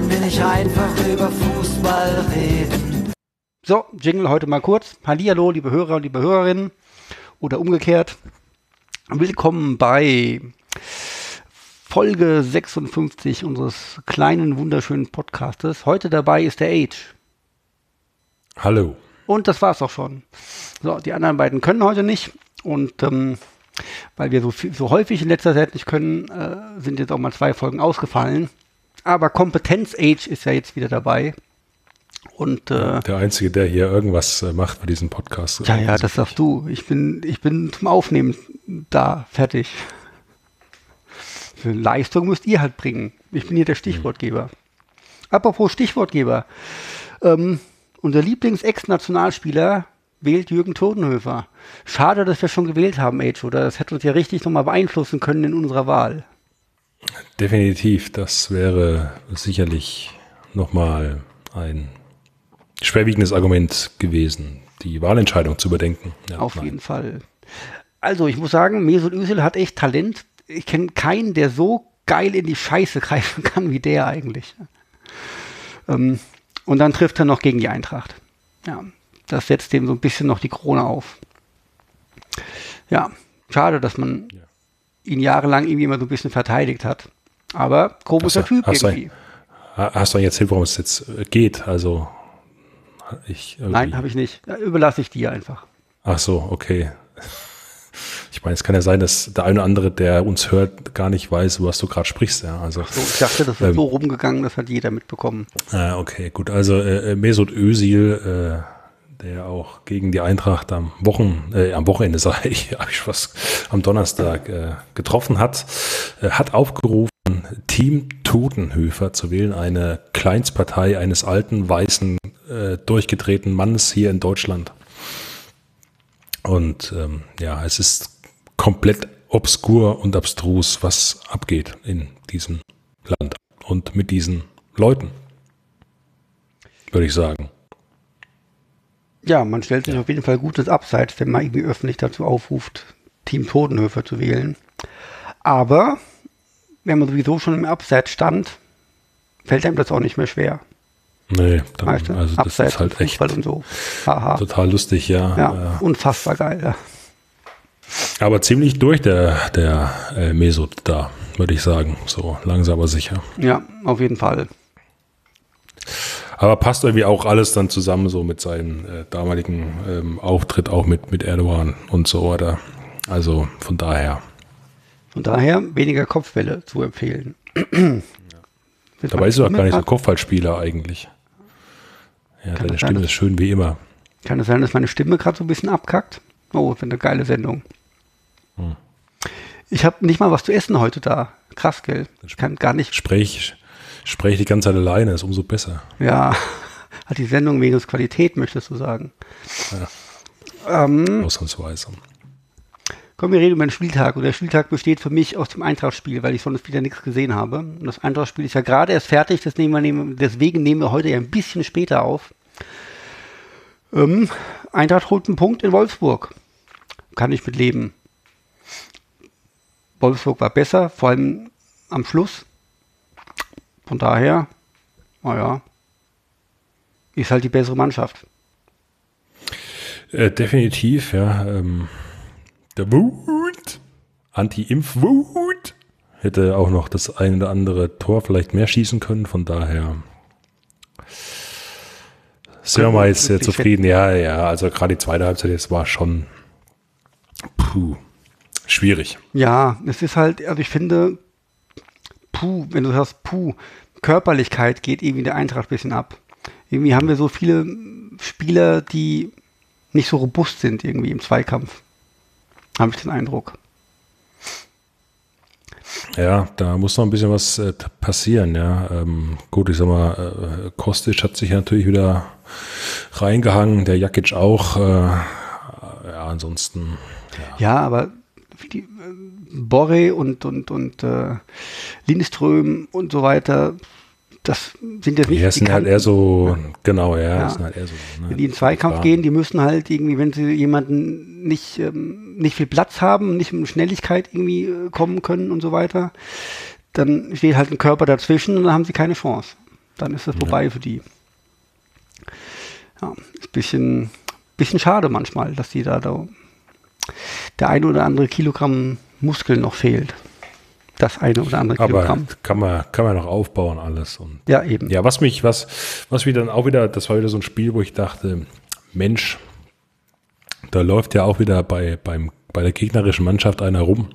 können wir nicht einfach über Fußball reden? So, Jingle heute mal kurz. Hallihallo, liebe Hörer, liebe Hörerinnen oder umgekehrt. Willkommen bei Folge 56 unseres kleinen, wunderschönen Podcastes. Heute dabei ist der Age. Hallo. Und das war's auch schon. So, die anderen beiden können heute nicht. Und ähm, weil wir so, viel, so häufig in letzter Zeit nicht können, äh, sind jetzt auch mal zwei Folgen ausgefallen. Aber Kompetenz Age ist ja jetzt wieder dabei. Und äh, der Einzige, der hier irgendwas äh, macht bei diesem Podcast. Ja, ja, das sagst du. Ich bin, ich bin zum Aufnehmen da, fertig. Für Leistung müsst ihr halt bringen. Ich bin hier der Stichwortgeber. Mhm. Apropos Stichwortgeber. Ähm, unser Lieblings-Ex-Nationalspieler wählt Jürgen Todenhöfer. Schade, dass wir schon gewählt haben, Age, oder? Das hätte uns ja richtig nochmal beeinflussen können in unserer Wahl. Definitiv, das wäre sicherlich nochmal ein schwerwiegendes Argument gewesen, die Wahlentscheidung zu überdenken. Ja, Auf nein. jeden Fall. Also, ich muss sagen, Mesut Özil hat echt Talent. Ich kenne keinen, der so geil in die Scheiße greifen kann wie der eigentlich. Ähm, und dann trifft er noch gegen die Eintracht. Ja, das setzt dem so ein bisschen noch die Krone auf. Ja, schade, dass man ja. Ihn jahrelang irgendwie immer so ein bisschen verteidigt hat. Aber komischer Typ hast irgendwie. Du, hast du jetzt erzählt, worum es jetzt äh, geht? Also ich Nein, habe ich nicht. Überlasse ich dir einfach. Ach so, okay. Ich meine, es kann ja sein, dass der eine oder andere, der uns hört, gar nicht weiß, was du gerade sprichst. Ja, also, so, ich dachte, das ist ähm, so rumgegangen, das hat jeder mitbekommen. Äh, okay, gut. Also äh, Mesut Özil, äh, der auch gegen die Eintracht am Wochen, äh, am Wochenende, sage ich, ich was am Donnerstag äh, getroffen hat, äh, hat aufgerufen, Team Totenhöfer zu wählen, eine Kleinstpartei eines alten, weißen, äh, durchgedrehten Mannes hier in Deutschland. Und ähm, ja, es ist komplett obskur und abstrus, was abgeht in diesem Land und mit diesen Leuten, würde ich sagen. Ja, man stellt sich auf jeden Fall gutes Abseits, wenn man irgendwie öffentlich dazu aufruft, Team Totenhöfer zu wählen. Aber wenn man sowieso schon im Abseits stand, fällt einem das auch nicht mehr schwer. Nee, dann, weißt du? also das Abseits ist halt echt so. total lustig, ja. Ja, unfassbar geil, ja. Aber ziemlich durch der, der äh, Mesut da, würde ich sagen. So langsam aber sicher. Ja, auf jeden Fall. Aber passt irgendwie auch alles dann zusammen, so mit seinem äh, damaligen ähm, Auftritt, auch mit, mit Erdogan und so weiter. Also von daher. Von daher weniger Kopfbälle zu empfehlen. Ja. Dabei ist er auch gar nicht so Kopfballspieler eigentlich. Ja, deine Stimme sein, ist schön wie immer. Kann es sein, dass meine Stimme gerade so ein bisschen abkackt? Oh, für eine geile Sendung. Hm. Ich habe nicht mal was zu essen heute da. Krass, gell? Ich kann gar nicht. Sprech, sprech die ganze Zeit alleine, ist umso besser. Ja, hat die Sendung minus Qualität, möchtest du sagen. Ja. Ähm, Ausnahmsweise. Kommen wir reden über den Spieltag. Und der Spieltag besteht für mich aus dem Eintrachtspiel, weil ich sonst wieder nichts gesehen habe. Und das Eintrachtspiel ist ja gerade erst fertig, das nehmen wir, nehmen, deswegen nehmen wir heute ja ein bisschen später auf. Ähm, Eintracht holt einen Punkt in Wolfsburg. Kann ich mit leben. Wolfsburg war besser, vor allem am Schluss. Von daher, naja, ist halt die bessere Mannschaft. Äh, definitiv, ja. Ähm, der Wut, Anti-Impf-Wut, hätte auch noch das ein oder andere Tor vielleicht mehr schießen können. Von daher sind wir mal jetzt sehr zufrieden. Ja, ja, also gerade die zweite Halbzeit jetzt war schon puh, schwierig. Ja, es ist halt, also ich finde, puh, wenn du sagst, puh, Körperlichkeit geht irgendwie der Eintracht ein bisschen ab. Irgendwie haben wir so viele Spieler, die nicht so robust sind irgendwie im Zweikampf. Habe ich den Eindruck. Ja, da muss noch ein bisschen was äh, passieren, ja. Ähm, gut, ich sag mal, äh, Kostic hat sich natürlich wieder reingehangen, der Jakic auch. Äh, ja, ansonsten. Ja, ja aber die, äh, Borre und, und, und äh, Lindström und so weiter, das sind jetzt nicht. Ja, sind halt eher so, genau, ja, ja. sind halt eher so. Ne? Wenn die in Zweikampf Klar. gehen, die müssen halt irgendwie, wenn sie jemanden nicht, ähm, nicht viel Platz haben, nicht mit Schnelligkeit irgendwie äh, kommen können und so weiter, dann steht halt ein Körper dazwischen und dann haben sie keine Chance. Dann ist es vorbei für die. Ja, ist ein bisschen, bisschen schade manchmal, dass die da, da der eine oder andere Kilogramm Muskel noch fehlt. Das eine oder andere Aber Kilogramm. kann man, kann man noch aufbauen alles. Und Ja, eben. Ja, was mich, was, was wir dann auch wieder, das war wieder so ein Spiel, wo ich dachte, Mensch, da läuft ja auch wieder bei, beim, bei der gegnerischen Mannschaft einer rum,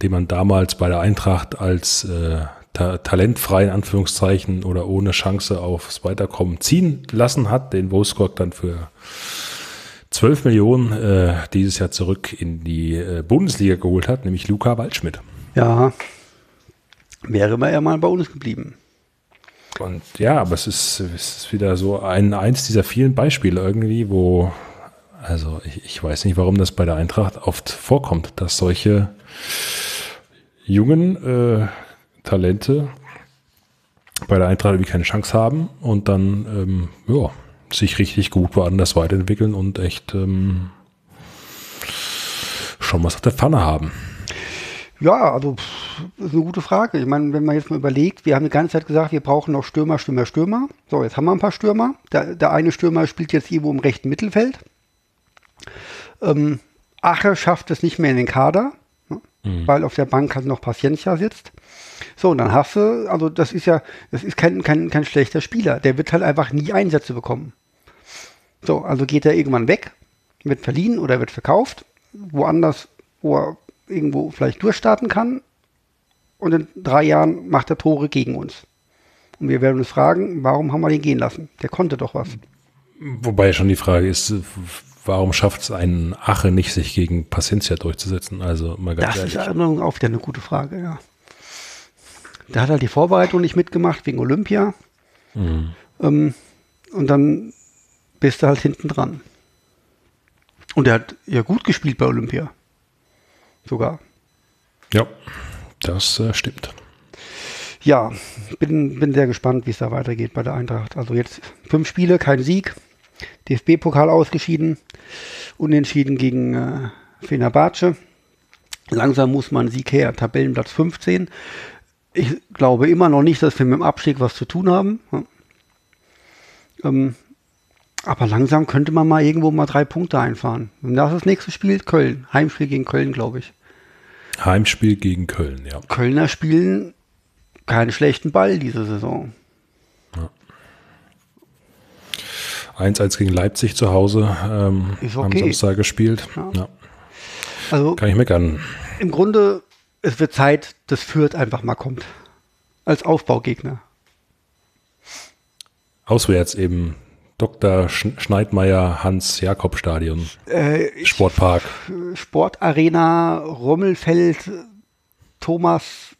den man damals bei der Eintracht als äh, ta talentfrei in Anführungszeichen oder ohne Chance aufs Weiterkommen ziehen lassen hat, den Wolfsburg dann für 12 Millionen äh, dieses Jahr zurück in die äh, Bundesliga geholt hat, nämlich Luca Waldschmidt. Ja. Wäre mal er mal bei uns geblieben. Und ja, aber es ist, es ist wieder so ein, eins dieser vielen Beispiele irgendwie, wo, also ich, ich weiß nicht, warum das bei der Eintracht oft vorkommt, dass solche jungen äh, Talente bei der Eintracht irgendwie keine Chance haben und dann ähm, ja, sich richtig gut woanders weiterentwickeln und echt ähm, schon was auf der Pfanne haben. Ja, also das ist eine gute Frage. Ich meine, wenn man jetzt mal überlegt, wir haben die ganze Zeit gesagt, wir brauchen noch Stürmer, Stürmer, Stürmer. So, jetzt haben wir ein paar Stürmer. Der, der eine Stürmer spielt jetzt irgendwo im rechten Mittelfeld. Ähm, Ache schafft es nicht mehr in den Kader, ne? weil auf der Bank halt noch Paciencia sitzt. So, und dann hast du, also das ist ja, das ist kein, kein, kein schlechter Spieler. Der wird halt einfach nie Einsätze bekommen. So, also geht er irgendwann weg, wird verliehen oder wird verkauft, woanders, wo er irgendwo vielleicht durchstarten kann. Und in drei Jahren macht er Tore gegen uns. Und wir werden uns fragen, warum haben wir den gehen lassen? Der konnte doch was. Wobei schon die Frage ist, warum schafft es einen Ache nicht, sich gegen Paciencia durchzusetzen? Also mal ganz Das ehrlich. ist Erinnerung auf der eine gute Frage, ja. Der hat halt die Vorbereitung nicht mitgemacht wegen Olympia. Mhm. Ähm, und dann bist du halt hinten dran. Und er hat ja gut gespielt bei Olympia. Sogar. Ja, das äh, stimmt. Ja, bin, bin sehr gespannt, wie es da weitergeht bei der Eintracht. Also jetzt fünf Spiele, kein Sieg. DFB-Pokal ausgeschieden. Unentschieden gegen äh, Fenerbahce. Langsam muss man Sieg her. Tabellenplatz 15. Ich glaube immer noch nicht, dass wir mit dem Abstieg was zu tun haben. Ähm, aber langsam könnte man mal irgendwo mal drei Punkte einfahren. Und das ist das nächste Spiel Köln. Heimspiel gegen Köln, glaube ich. Heimspiel gegen Köln, ja. Kölner spielen keinen schlechten Ball diese Saison. 1-1 gegen Leipzig zu Hause ähm, Ist am okay. Samstag gespielt. Ja. Also Kann ich meckern. im Grunde, es wird Zeit, dass Fürth einfach mal kommt. Als Aufbaugegner. Auswärts eben Dr. Sch Schneidmeier Hans-Jakob-Stadion, Äh, ich- Sportpark. Sportarena, Rommelfeld, Thomas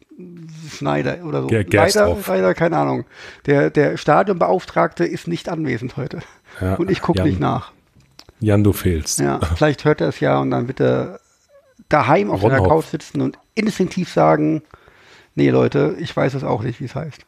Schneider oder so. Ger- leider, leider, keine Ahnung. Der, der Stadionbeauftragte ist nicht anwesend heute. Ja, Und ich gucke nicht nach. Jan, du fehlst. Ja, vielleicht hört er es ja und dann wird er daheim auf seiner Ronhoff. Couch sitzen und instinktiv sagen, nee Leute, ich weiß es auch nicht, wie es heißt.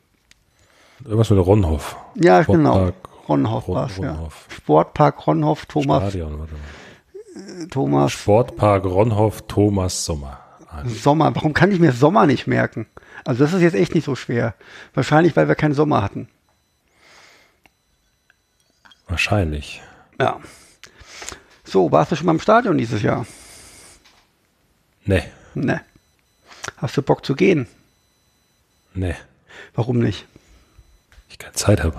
Irgendwas mit Ronhof. Ja, genau. Ronhoff Ron- war es, ja. Sportpark Ronhoff, Thomas, Stadion, warte mal. Thomas Sportpark Ronhof Thomas Sommer. Ah, Sommer. Warum kann ich mir Sommer nicht merken? Also das ist jetzt echt nicht so schwer. Wahrscheinlich, weil wir keinen Sommer hatten. Wahrscheinlich. Ja. So, warst du schon mal im Stadion dieses Jahr? Nee, Ne. Hast du Bock zu gehen? nee. Warum nicht? Ich keine Zeit habe.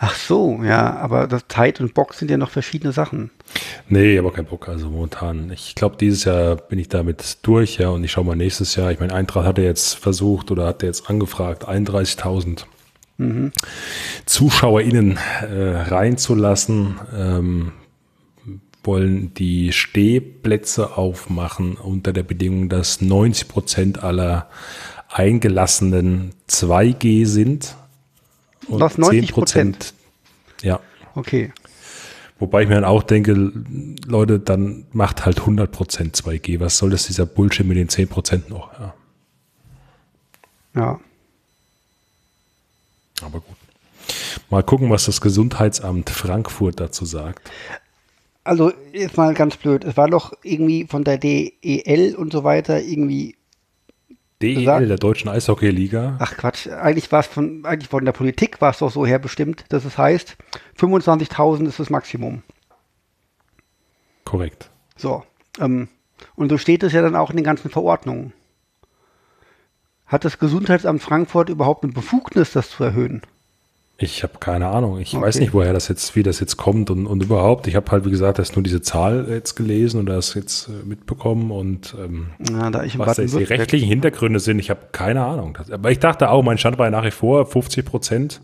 Ach so, ja, aber das Zeit und Bock sind ja noch verschiedene Sachen. Nee, aber kein Bock. Also momentan. Ich glaube, dieses Jahr bin ich damit durch, ja. Und ich schaue mal nächstes Jahr. Ich meine, Eintracht hat er jetzt versucht oder hat er jetzt angefragt, 31.000 ZuschauerInnen äh, reinzulassen. Ähm, wollen die Stehplätze aufmachen unter der Bedingung, dass 90 Prozent aller Eingelassenen 2G sind. Und Was, 90%? Ja. Okay. Wobei ich mir dann auch denke, Leute, dann macht halt 100% 2G. Was soll das, dieser Bullshit mit den 10% noch? Ja, Ja. aber gut. Mal gucken, was das Gesundheitsamt Frankfurt dazu sagt. Also, jetzt mal ganz blöd. Es war doch irgendwie von der DEL und so weiter irgendwie DEL, der Deutschen Eishockey-Liga. Ach Quatsch, eigentlich war es von, eigentlich von der Politik war es doch so her bestimmt, dass es heißt, 25.000 ist das Maximum. Korrekt. So. Ähm, und so steht es ja dann auch in den ganzen Verordnungen. Hat das Gesundheitsamt Frankfurt überhaupt eine Befugnis, das zu erhöhen? Ich habe keine Ahnung. Ich okay. weiß nicht, woher das jetzt, wie das jetzt kommt und, und überhaupt. Ich habe halt, wie gesagt, erst nur diese Zahl jetzt gelesen und das jetzt äh, mitbekommen und ähm, ja, da ich was jetzt die rechtlichen Hintergründe sind, ich habe keine Ahnung. aber ich dachte auch, mein Stand war nach wie vor 50 Prozent,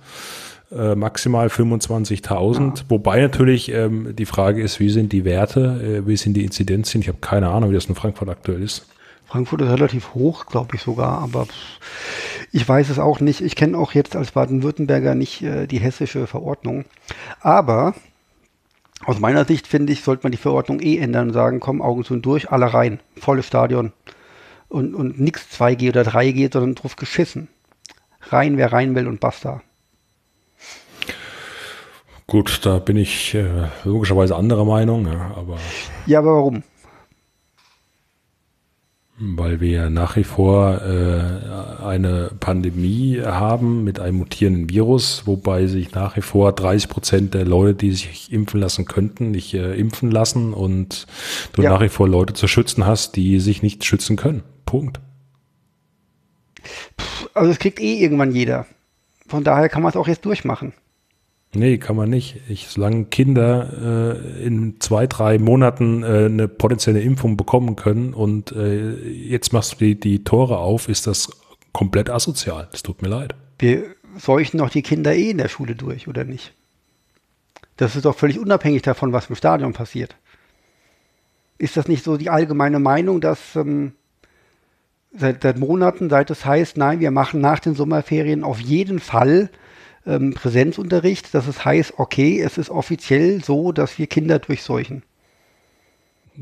äh, maximal 25.000. Ja. Wobei natürlich ähm, die Frage ist, wie sind die Werte, äh, wie sind die Inzidenzien? Ich habe keine Ahnung, wie das in Frankfurt aktuell ist. Frankfurt ist relativ hoch, glaube ich sogar, aber ich weiß es auch nicht. Ich kenne auch jetzt als Baden-Württemberger nicht äh, die hessische Verordnung. Aber aus meiner Sicht finde ich, sollte man die Verordnung eh ändern und sagen, komm, Augen zu und durch, alle rein, volles Stadion. Und, und nichts 2G oder 3G, sondern drauf geschissen. Rein, wer rein will und basta. Gut, da bin ich äh, logischerweise anderer Meinung, ja, aber. Ja, aber warum? Weil wir nach wie vor äh, eine Pandemie haben mit einem mutierenden Virus, wobei sich nach wie vor 30 Prozent der Leute, die sich impfen lassen könnten, nicht äh, impfen lassen und du ja. nach wie vor Leute zu schützen hast, die sich nicht schützen können. Punkt. Also es kriegt eh irgendwann jeder. Von daher kann man es auch jetzt durchmachen. Nee, kann man nicht. Ich, solange Kinder äh, in zwei, drei Monaten äh, eine potenzielle Impfung bekommen können und äh, jetzt machst du die, die Tore auf, ist das komplett asozial. Es tut mir leid. Wir seuchen doch die Kinder eh in der Schule durch, oder nicht? Das ist doch völlig unabhängig davon, was im Stadion passiert. Ist das nicht so die allgemeine Meinung, dass ähm, seit, seit Monaten, seit es heißt, nein, wir machen nach den Sommerferien auf jeden Fall ähm, Präsenzunterricht, dass es heißt, okay, es ist offiziell so, dass wir Kinder durchseuchen.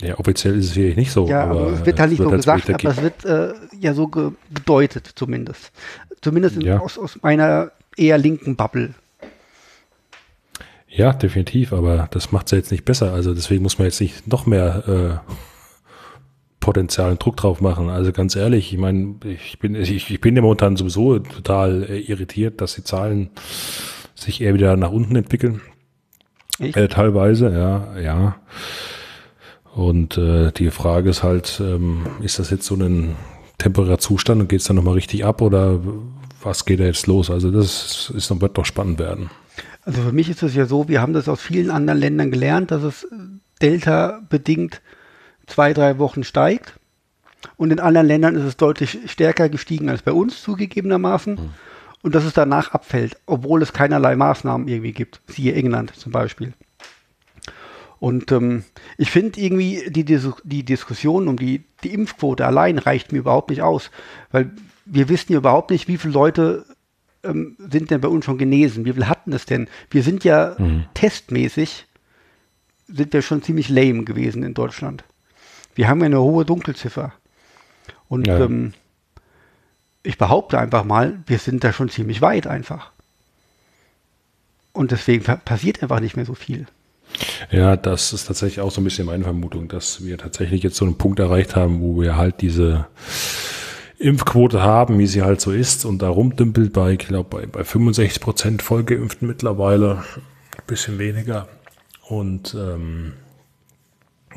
Ja, offiziell ist es wirklich nicht so. Ja, aber es wird halt nicht so gesagt, aber es wird äh, ja so gedeutet zumindest. Zumindest in, ja. aus, aus meiner eher linken Bubble. Ja, definitiv, aber das macht es ja jetzt nicht besser. Also deswegen muss man jetzt nicht noch mehr äh, Potenzial und Druck drauf machen. Also ganz ehrlich, ich meine, ich bin, ich, ich bin ja momentan sowieso total äh, irritiert, dass die Zahlen sich eher wieder nach unten entwickeln. Äh, teilweise, ja, ja. Und äh, die Frage ist halt, ähm, ist das jetzt so ein temporärer Zustand und geht es dann nochmal richtig ab oder was geht da jetzt los? Also das ist, wird doch spannend werden. Also für mich ist es ja so, wir haben das aus vielen anderen Ländern gelernt, dass es Delta bedingt zwei, drei Wochen steigt. Und in anderen Ländern ist es deutlich stärker gestiegen als bei uns zugegebenermaßen. Mhm. Und dass es danach abfällt, obwohl es keinerlei Maßnahmen irgendwie gibt. Siehe England zum Beispiel. Und ähm, ich finde irgendwie, die, die Diskussion um die, die Impfquote allein reicht mir überhaupt nicht aus. Weil wir wissen ja überhaupt nicht, wie viele Leute ähm, sind denn bei uns schon genesen. Wie viele hatten es denn? Wir sind ja mhm. testmäßig, sind wir schon ziemlich lame gewesen in Deutschland wir haben ja eine hohe Dunkelziffer. Und ja. ähm, ich behaupte einfach mal, wir sind da schon ziemlich weit einfach. Und deswegen passiert einfach nicht mehr so viel. Ja, das ist tatsächlich auch so ein bisschen meine Vermutung, dass wir tatsächlich jetzt so einen Punkt erreicht haben, wo wir halt diese Impfquote haben, wie sie halt so ist und da rumdümpelt bei, ich glaube, bei, bei 65 Prozent Vollgeimpften mittlerweile, ein bisschen weniger. Und ähm,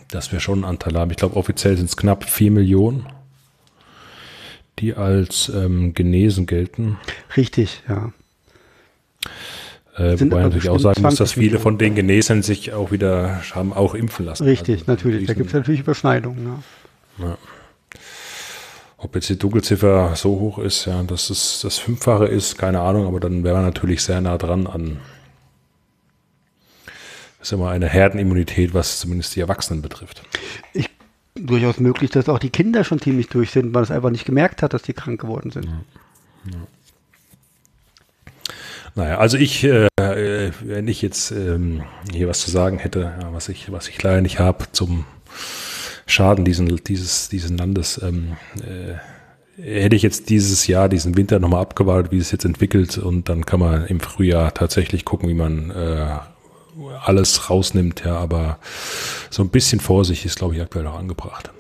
dass wir schon einen Anteil haben. Ich glaube, offiziell sind es knapp 4 Millionen, die als ähm, genesen gelten. Richtig, ja. Äh, wobei man natürlich auch sagen muss, dass viele von den Genesenen sich auch wieder haben auch impfen lassen. Richtig, also, natürlich. Da gibt es natürlich Überschneidungen. Ja. ja. Ob jetzt die Dunkelziffer so hoch ist, ja, dass es das Fünffache ist, keine Ahnung, aber dann wäre man natürlich sehr nah dran an ist immer eine Herdenimmunität, was zumindest die Erwachsenen betrifft. Ich, durchaus möglich, dass auch die Kinder schon ziemlich durch sind, weil es einfach nicht gemerkt hat, dass die krank geworden sind. Ja. Ja. Naja, also ich, äh, wenn ich jetzt ähm, hier was zu sagen hätte, was ich, was ich leider nicht habe zum Schaden diesen, dieses, dieses Landes, ähm, äh, hätte ich jetzt dieses Jahr, diesen Winter nochmal abgewartet, wie es jetzt entwickelt und dann kann man im Frühjahr tatsächlich gucken, wie man äh, alles rausnimmt, ja, aber so ein bisschen Vorsicht ist, glaube ich, aktuell auch angebracht.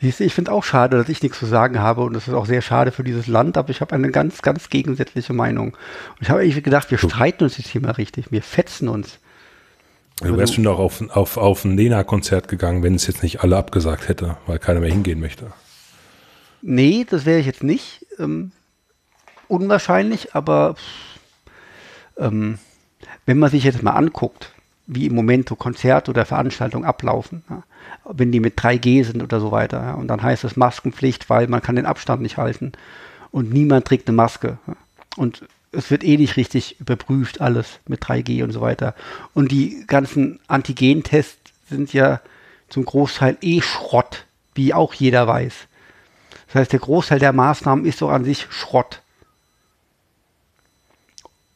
Siehst du, ich finde auch schade, dass ich nichts zu sagen habe und das ist auch sehr schade für dieses Land, aber ich habe eine ganz, ganz gegensätzliche Meinung. Und ich habe eigentlich gedacht, wir streiten uns jetzt hier mal richtig, wir fetzen uns. Du wärst schon doch auf, auf, auf ein Nena-Konzert gegangen, wenn es jetzt nicht alle abgesagt hätte, weil keiner mehr hingehen möchte. Nee, das wäre ich jetzt nicht. Ähm, unwahrscheinlich, aber ähm, wenn man sich jetzt mal anguckt, wie im Moment so Konzerte oder Veranstaltungen ablaufen, ja, wenn die mit 3G sind oder so weiter, ja, und dann heißt es Maskenpflicht, weil man kann den Abstand nicht halten und niemand trägt eine Maske. Ja, und es wird eh nicht richtig überprüft, alles mit 3G und so weiter. Und die ganzen Antigentests sind ja zum Großteil eh Schrott, wie auch jeder weiß. Das heißt, der Großteil der Maßnahmen ist so an sich Schrott.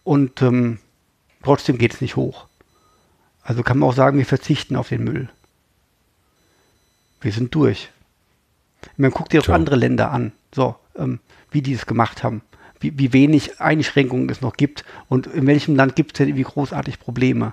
Und ähm, trotzdem geht es nicht hoch. Also kann man auch sagen, wir verzichten auf den Müll. Wir sind durch. Man guckt dir auch andere Länder an, so, ähm, wie die es gemacht haben, wie, wie wenig Einschränkungen es noch gibt und in welchem Land gibt es denn irgendwie großartig Probleme.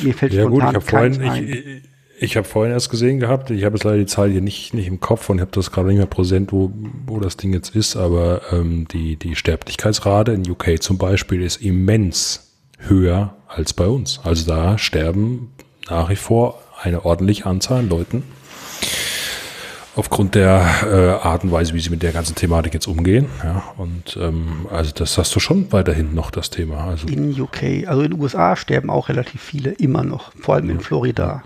Mir fällt ja, spontan gut, ich habe vorhin, ein. ich, ich habe vorhin erst gesehen gehabt, ich habe jetzt leider die Zahl hier nicht, nicht im Kopf und habe das gerade nicht mehr präsent, wo, wo das Ding jetzt ist, aber ähm, die, die Sterblichkeitsrate in UK zum Beispiel ist immens höher als bei uns. Also da sterben nach wie vor eine ordentliche Anzahl an Leuten aufgrund der äh, Art und Weise, wie sie mit der ganzen Thematik jetzt umgehen. Ja, und ähm, also das hast du schon weiterhin noch das Thema. Also in UK, also in den USA sterben auch relativ viele immer noch, vor allem in Florida,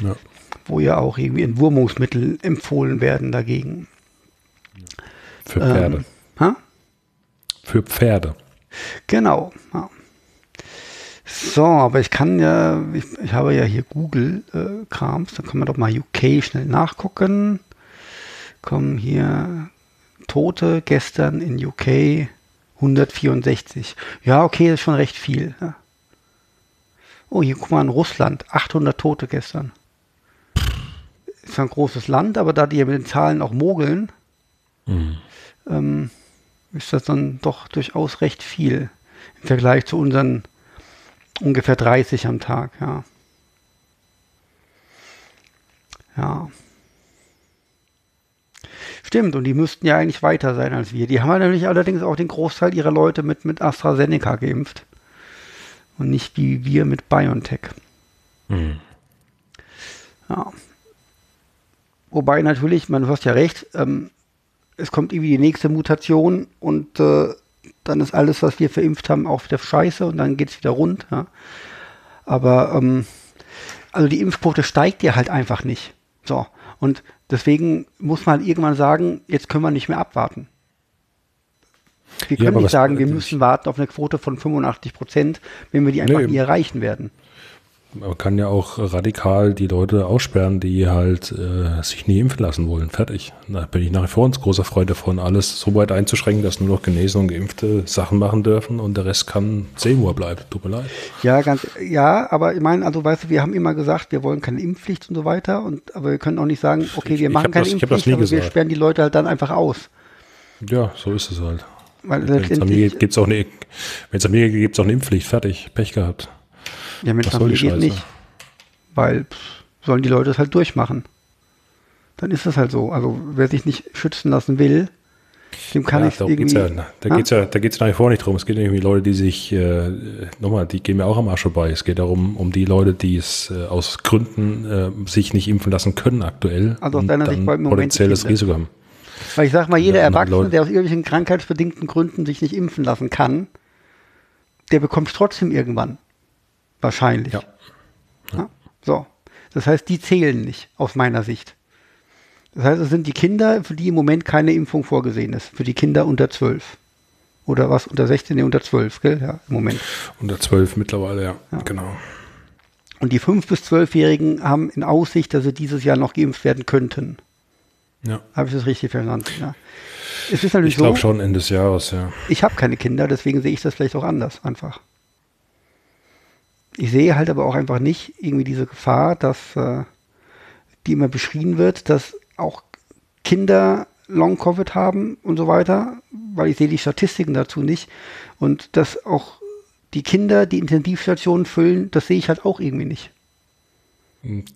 ja. wo ja auch irgendwie Entwurmungsmittel empfohlen werden dagegen. Für Pferde. Ähm, Für Pferde. Genau. Ja. So, aber ich kann ja, ich, ich habe ja hier Google-Krams, äh, da kann man doch mal UK schnell nachgucken. Kommen hier Tote gestern in UK 164. Ja, okay, das ist schon recht viel. Ja. Oh, hier guck mal in Russland, 800 Tote gestern. Ist ein großes Land, aber da die ja mit den Zahlen auch mogeln, mhm. ähm, ist das dann doch durchaus recht viel im Vergleich zu unseren Ungefähr 30 am Tag, ja. Ja. Stimmt, und die müssten ja eigentlich weiter sein als wir. Die haben nämlich allerdings auch den Großteil ihrer Leute mit, mit AstraZeneca geimpft. Und nicht wie wir mit BioNTech. Mhm. Ja. Wobei natürlich, man, du hast ja recht, ähm, es kommt irgendwie die nächste Mutation und äh, dann ist alles, was wir verimpft haben, auch wieder scheiße und dann geht es wieder rund. Ja. Aber ähm, also die Impfquote steigt ja halt einfach nicht. So. Und deswegen muss man halt irgendwann sagen, jetzt können wir nicht mehr abwarten. Wir können ja, nicht sagen, wir müssen warten auf eine Quote von 85 Prozent, wenn wir die einfach nee, nie erreichen werden man kann ja auch radikal die Leute aussperren, die halt äh, sich nie impfen lassen wollen. Fertig. Da bin ich nach wie vor ein großer Freund davon, alles so weit einzuschränken, dass nur noch Genesene und Geimpfte Sachen machen dürfen und der Rest kann sehen, wo er bleibt. Tut mir leid. Ja, ganz, ja, aber ich meine, also weißt du, wir haben immer gesagt, wir wollen keine Impfpflicht und so weiter, und aber wir können auch nicht sagen, okay, wir machen keine das, Impfpflicht, aber gesagt. wir sperren die Leute halt dann einfach aus. Ja, so ist es halt. Weil wenn es an mir geht, gibt es auch eine Impfpflicht. Fertig. Pech gehabt. Ja, mit Familie geht nicht. Weil pff, sollen die Leute es halt durchmachen. Dann ist es halt so. Also wer sich nicht schützen lassen will, dem kann ja, ich irgendwie... Ja, da geht es ja, da geht's nach wie vor nicht drum. Es geht irgendwie Leute, die sich, äh, nochmal, die gehen mir auch am Arsch vorbei. Es geht darum, um die Leute, die es äh, aus Gründen äh, sich nicht impfen lassen können aktuell. Also aus deiner Sicht potenzielles Risiko haben. Weil ich sag mal, jeder Erwachsene, der aus irgendwelchen krankheitsbedingten Gründen sich nicht impfen lassen kann, der bekommt es trotzdem irgendwann. Wahrscheinlich. Ja. ja. So. Das heißt, die zählen nicht, aus meiner Sicht. Das heißt, es sind die Kinder, für die im Moment keine Impfung vorgesehen ist. Für die Kinder unter 12. Oder was? Unter 16, nee, unter 12, gell? Ja, im Moment. Unter 12 mittlerweile, ja. ja. Genau. Und die 5- bis 12-Jährigen haben in Aussicht, dass sie dieses Jahr noch geimpft werden könnten. Ja. Habe ich das richtig verstanden? Ja. Es ist natürlich ich glaube so, schon Ende des Jahres, ja. Ich habe keine Kinder, deswegen sehe ich das vielleicht auch anders, einfach ich sehe halt aber auch einfach nicht irgendwie diese Gefahr, dass äh, die immer beschrieben wird, dass auch Kinder Long-Covid haben und so weiter, weil ich sehe die Statistiken dazu nicht. Und dass auch die Kinder die Intensivstationen füllen, das sehe ich halt auch irgendwie nicht.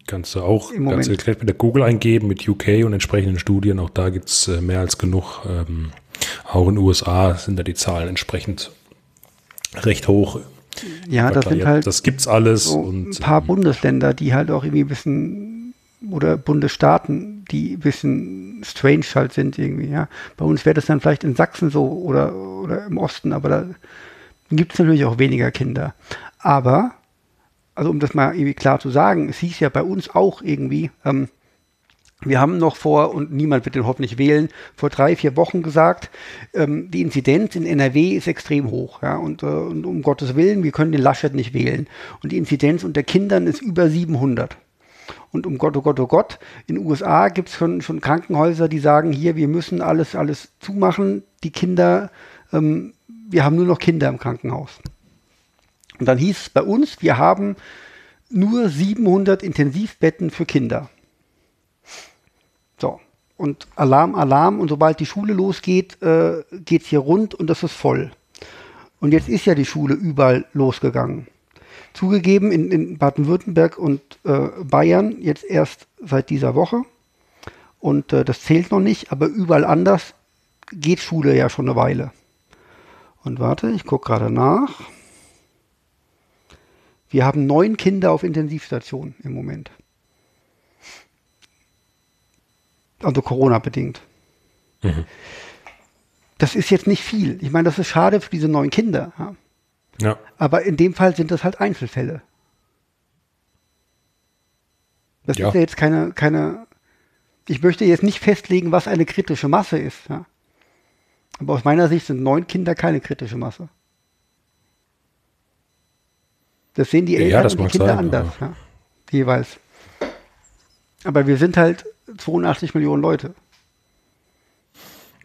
Kannst du auch ganz erklärt mit der Google eingeben, mit UK und entsprechenden Studien. Auch da gibt es äh, mehr als genug. Ähm, auch in den USA sind da die Zahlen entsprechend recht hoch. Ja, das sind halt. Das gibt's alles. So und, ein paar ähm, Bundesländer, die halt auch irgendwie ein bisschen oder Bundesstaaten, die ein bisschen strange halt sind irgendwie, ja. Bei uns wäre das dann vielleicht in Sachsen so oder, oder im Osten, aber da gibt es natürlich auch weniger Kinder. Aber also um das mal irgendwie klar zu sagen, es hieß ja bei uns auch irgendwie, ähm, wir haben noch vor, und niemand wird den hoffentlich wählen, vor drei, vier Wochen gesagt, ähm, die Inzidenz in NRW ist extrem hoch. Ja, und, äh, und, um Gottes Willen, wir können den Laschet nicht wählen. Und die Inzidenz unter Kindern ist über 700. Und um Gott, oh Gott, oh Gott, in den USA gibt es schon, schon Krankenhäuser, die sagen, hier, wir müssen alles, alles zumachen. Die Kinder, ähm, wir haben nur noch Kinder im Krankenhaus. Und dann hieß es bei uns, wir haben nur 700 Intensivbetten für Kinder. Und Alarm, Alarm. Und sobald die Schule losgeht, äh, geht es hier rund und das ist voll. Und jetzt ist ja die Schule überall losgegangen. Zugegeben in, in Baden-Württemberg und äh, Bayern jetzt erst seit dieser Woche. Und äh, das zählt noch nicht, aber überall anders geht Schule ja schon eine Weile. Und warte, ich gucke gerade nach. Wir haben neun Kinder auf Intensivstationen im Moment. Also Corona-bedingt. Mhm. Das ist jetzt nicht viel. Ich meine, das ist schade für diese neun Kinder. Ja. ja. Aber in dem Fall sind das halt Einzelfälle. Das ja. ist ja jetzt keine, keine. Ich möchte jetzt nicht festlegen, was eine kritische Masse ist. Ja. Aber aus meiner Sicht sind neun Kinder keine kritische Masse. Das sehen die Eltern ja, und die Kinder sein, anders, ja. jeweils. Aber wir sind halt 82 Millionen Leute.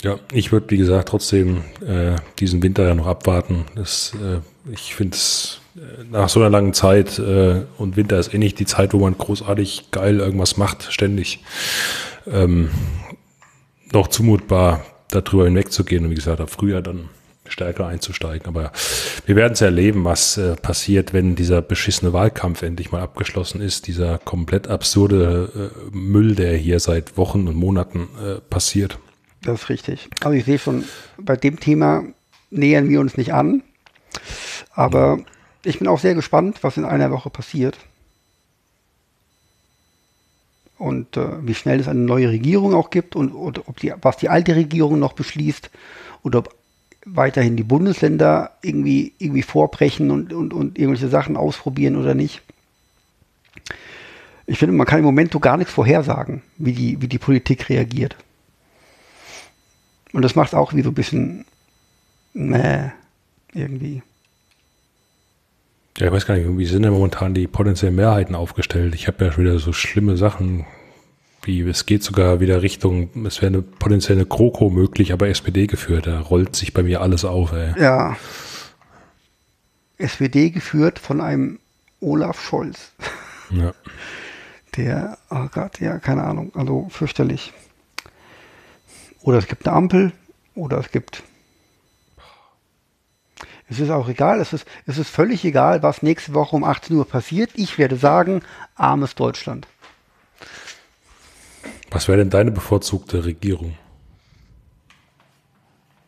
Ja, ich würde, wie gesagt, trotzdem äh, diesen Winter ja noch abwarten. Das, äh, ich finde es äh, nach so einer langen Zeit äh, und Winter ist eh nicht die Zeit, wo man großartig geil irgendwas macht, ständig. Ähm, noch zumutbar, darüber hinwegzugehen und wie gesagt, ab Frühjahr dann stärker einzusteigen. Aber wir werden es erleben, was äh, passiert, wenn dieser beschissene Wahlkampf endlich mal abgeschlossen ist. Dieser komplett absurde äh, Müll, der hier seit Wochen und Monaten äh, passiert. Das ist richtig. Also ich sehe schon, bei dem Thema nähern wir uns nicht an. Aber ich bin auch sehr gespannt, was in einer Woche passiert. Und äh, wie schnell es eine neue Regierung auch gibt und, und ob die, was die alte Regierung noch beschließt und ob weiterhin die Bundesländer irgendwie, irgendwie vorbrechen und, und, und irgendwelche Sachen ausprobieren oder nicht. Ich finde, man kann im Moment so gar nichts vorhersagen, wie die, wie die Politik reagiert. Und das macht auch wie so ein bisschen, ne, irgendwie. Ja, ich weiß gar nicht, wie sind denn momentan die potenziellen Mehrheiten aufgestellt? Ich habe ja schon wieder so schlimme Sachen wie es geht sogar wieder Richtung, es wäre eine potenzielle Kroko möglich, aber SPD geführt. Da rollt sich bei mir alles auf. Ey. Ja. SPD geführt von einem Olaf Scholz. Ja. Der, oh Gott, ja, keine Ahnung, also fürchterlich. Oder es gibt eine Ampel, oder es gibt. Es ist auch egal, es ist, es ist völlig egal, was nächste Woche um 18 Uhr passiert. Ich werde sagen, armes Deutschland. Was wäre denn deine bevorzugte Regierung?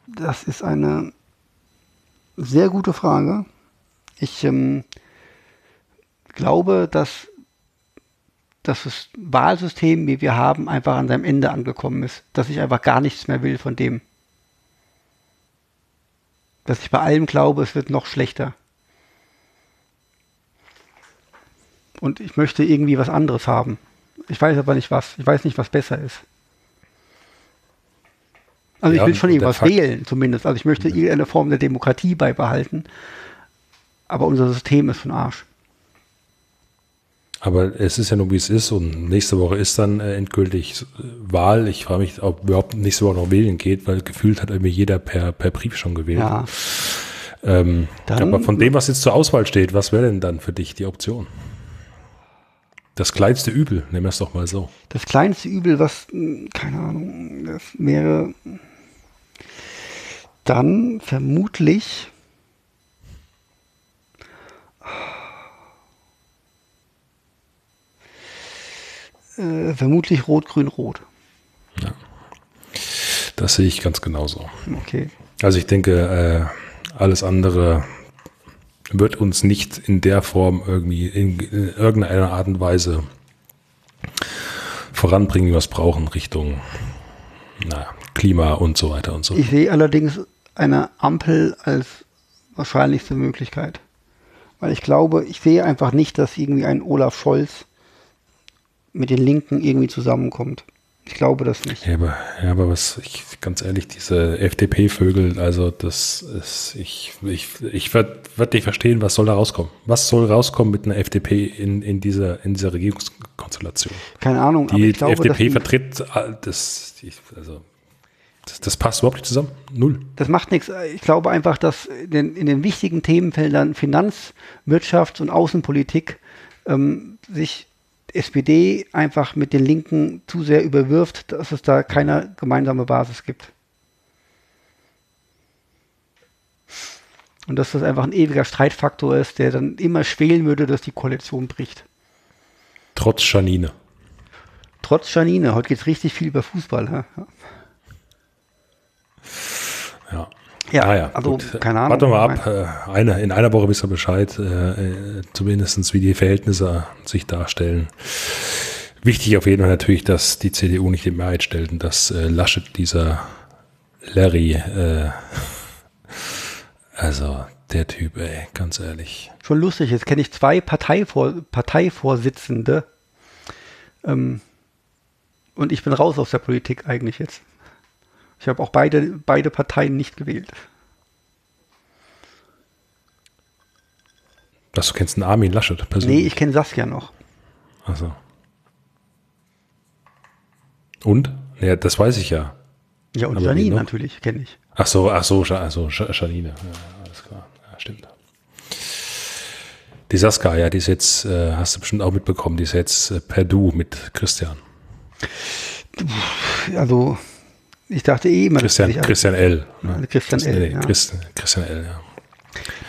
Das ist eine sehr gute Frage. Ich ähm, glaube, dass, dass das Wahlsystem, wie wir haben, einfach an seinem Ende angekommen ist. Dass ich einfach gar nichts mehr will von dem. Dass ich bei allem glaube, es wird noch schlechter. Und ich möchte irgendwie was anderes haben. Ich weiß aber nicht was. Ich weiß nicht, was besser ist. Also ja, ich will schon irgendwas wählen, zumindest. Also ich möchte ja. irgendeine Form der Demokratie beibehalten. Aber unser System ist von Arsch. Aber es ist ja nur, wie es ist. Und nächste Woche ist dann äh, endgültig äh, Wahl. Ich frage mich, ob überhaupt nächste Woche noch wählen geht, weil gefühlt hat irgendwie jeder per, per Brief schon gewählt. Ja. Ähm, aber von dem, was jetzt zur Auswahl steht, was wäre denn dann für dich die Option? Das kleinste Übel, nehmen wir es doch mal so. Das kleinste Übel, was, hm, keine Ahnung, das wäre dann vermutlich Äh, vermutlich rot, grün, rot. Das sehe ich ganz genauso. Okay. Also ich denke, äh, alles andere wird uns nicht in der Form irgendwie in, in irgendeiner Art und Weise voranbringen, wie wir es brauchen, Richtung na, Klima und so weiter und so. Ich sehe allerdings eine Ampel als wahrscheinlichste Möglichkeit. Weil ich glaube, ich sehe einfach nicht, dass irgendwie ein Olaf Scholz mit den Linken irgendwie zusammenkommt. Ich glaube das nicht. Ja, aber, ja, aber was, ich, ganz ehrlich, diese FDP-Vögel, also das ist, ich, ich, ich werde werd nicht verstehen, was soll da rauskommen? Was soll rauskommen mit einer FDP in, in dieser, in dieser Regierungskonstellation? Keine Ahnung. Die glaube, FDP vertritt das, also, das, das, passt überhaupt nicht zusammen. Null. Das macht nichts. Ich glaube einfach, dass in den, in den wichtigen Themenfeldern Finanz, Wirtschafts- und Außenpolitik ähm, sich SPD einfach mit den Linken zu sehr überwirft, dass es da keine gemeinsame Basis gibt. Und dass das einfach ein ewiger Streitfaktor ist, der dann immer schwelen würde, dass die Koalition bricht. Trotz Janine. Trotz Janine. Heute geht es richtig viel über Fußball. Ja. ja. Ja, ah ja, also gut. keine Ahnung. Warten wir mal ab. Äh, eine, in einer Woche wisst ihr Bescheid, äh, zumindest wie die Verhältnisse sich darstellen. Wichtig auf jeden Fall natürlich, dass die CDU nicht die Mehrheit stellt und dass äh, Laschet dieser Larry, äh, also der Typ, ey, ganz ehrlich. Schon lustig, jetzt kenne ich zwei Parteivor Parteivorsitzende ähm, und ich bin raus aus der Politik eigentlich jetzt. Ich habe auch beide, beide Parteien nicht gewählt. Das du kennst einen Armin Laschet persönlich? Nee, ich kenne Saskia noch. Achso. Und? Ja, das weiß ich ja. Ja, und Aber Janine natürlich, kenne ich. Ach so, ach so, also Janine. Ja, alles klar. Ja, stimmt. Die Saskia, ja, die ist jetzt, äh, hast du bestimmt auch mitbekommen, die ist jetzt äh, per Du mit Christian. Also, ich dachte eh immer. Christian, Christian L. Ne? Christian L. Nee, ja. Christian, Christian L, ja.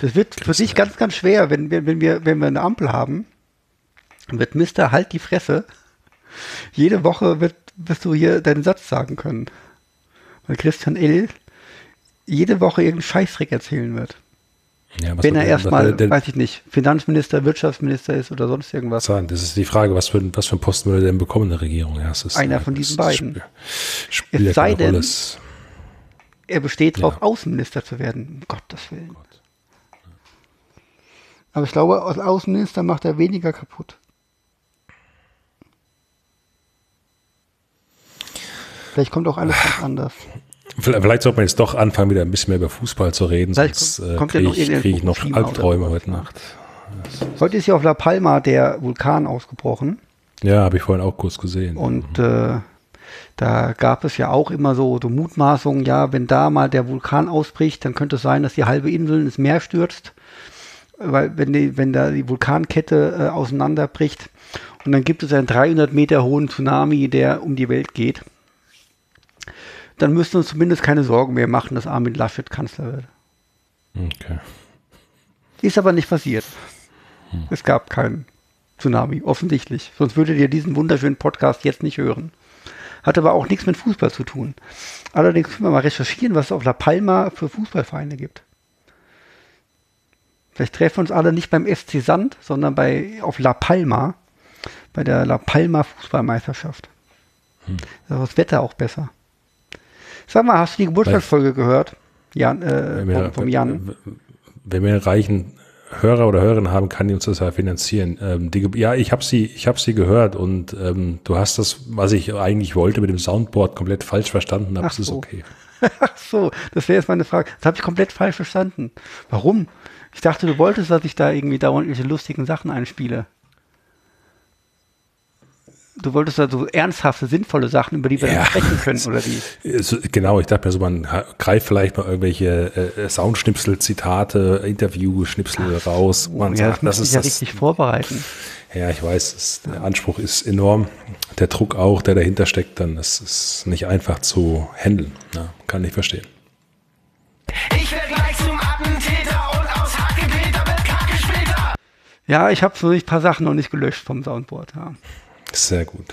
Das wird Christian für dich ganz, ganz schwer, wenn wir, wenn wir, wenn wir eine Ampel haben, wird Mister halt die Fresse. Jede Woche wird, wirst du hier deinen Satz sagen können. Weil Christian L. jede Woche irgendeinen Scheißdreck erzählen wird. Ja, Wenn er erstmal, weiß ich nicht, Finanzminister, Wirtschaftsminister ist oder sonst irgendwas. Sagen, das ist die Frage, was für, was für einen Posten würde er denn bekommen in der Regierung? Ja, ist, Einer von diesen beiden. Sp es sei denn, er besteht darauf, ja. Außenminister zu werden. Um Gottes Willen. Gott. Aber ich glaube, als Außenminister macht er weniger kaputt. Vielleicht kommt auch alles ganz anders. Vielleicht sollte man jetzt doch anfangen, wieder ein bisschen mehr über Fußball zu reden, Vielleicht sonst kommt kriege ich, krieg ich noch Albträume heute Nacht. Heute ist ja auf La Palma der Vulkan ausgebrochen. Ja, habe ich vorhin auch kurz gesehen. Und mhm. äh, da gab es ja auch immer so, so Mutmaßungen, ja, wenn da mal der Vulkan ausbricht, dann könnte es sein, dass die halbe Insel ins Meer stürzt, weil wenn, die, wenn da die Vulkankette äh, auseinanderbricht und dann gibt es einen 300 Meter hohen Tsunami, der um die Welt geht dann müssten wir uns zumindest keine Sorgen mehr machen, dass Armin Laschet Kanzler wird. Okay. Ist aber nicht passiert. Hm. Es gab keinen Tsunami, offensichtlich. Sonst würdet ihr diesen wunderschönen Podcast jetzt nicht hören. Hat aber auch nichts mit Fußball zu tun. Allerdings können wir mal recherchieren, was es auf La Palma für Fußballvereine gibt. Vielleicht treffen wir uns alle nicht beim SC Sand, sondern bei, auf La Palma, bei der La Palma Fußballmeisterschaft. Hm. Da ist das Wetter auch besser. Sag mal, hast du die Geburtstagsfolge gehört? Jan, äh, wir, vom, Jan. Wenn wir einen reichen Hörer oder Hörerin haben, kann die uns das ja finanzieren. Ähm, die, ja, ich habe sie, ich habe sie gehört und ähm, du hast das, was ich eigentlich wollte, mit dem Soundboard komplett falsch verstanden. Aber es so. ist okay. Ach so, das wäre jetzt meine Frage. Das habe ich komplett falsch verstanden. Warum? Ich dachte, du wolltest, dass ich da irgendwie dauernd irgendwelche lustigen Sachen einspiele du wolltest da so ernsthafte, sinnvolle Sachen, über die wir ja. sprechen können, oder wie? Genau, ich dachte mir so, man greift vielleicht mal irgendwelche äh, Soundschnipsel, Zitate, Interview-Schnipsel raus. Man ja, sagt, das, das ist ja das, richtig vorbereiten. Ja, ich weiß, das, der Anspruch ist enorm. Der Druck auch, der dahinter steckt, dann das ist nicht einfach zu handeln. Ja, kann ich verstehen. Ich werde gleich zum Attentäter und aus Hackepeter wird Kacke später. Ja, ich habe so ein paar Sachen noch nicht gelöscht vom Soundboard. Ja. Sehr gut.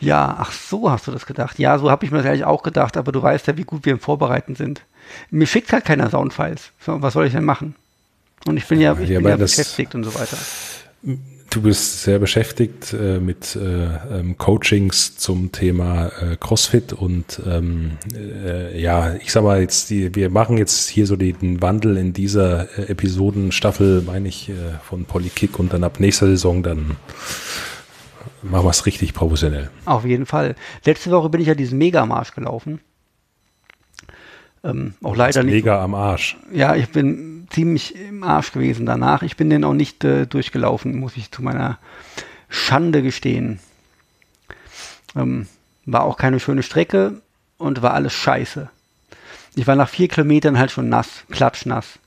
Ja. ja, ach so hast du das gedacht. Ja, so habe ich mir das eigentlich auch gedacht, aber du weißt ja, wie gut wir im Vorbereiten sind. Mir schickt halt keiner Soundfiles. So, was soll ich denn machen? Und ich bin ja, ich Ja, bin ja beschäftigt und so weiter. Du bist sehr beschäftigt äh, mit äh, ähm, Coachings zum Thema äh, CrossFit und ähm, äh, ja, ich sag mal jetzt, die, wir machen jetzt hier so den Wandel in dieser äh, Episodenstaffel, meine ich, äh, von Polykick und dann ab nächster Saison dann machen wir es richtig professionell. Auf jeden Fall. Letzte Woche bin ich ja diesen Megamarsch gelaufen. Ähm, auch leider nicht. Mega am Arsch. Ja, ich bin ziemlich im Arsch gewesen danach. Ich bin den auch nicht äh, durchgelaufen, muss ich zu meiner Schande gestehen. Ähm, war auch keine schöne Strecke und war alles scheiße. Ich war nach vier Kilometern halt schon nass, klatschnass.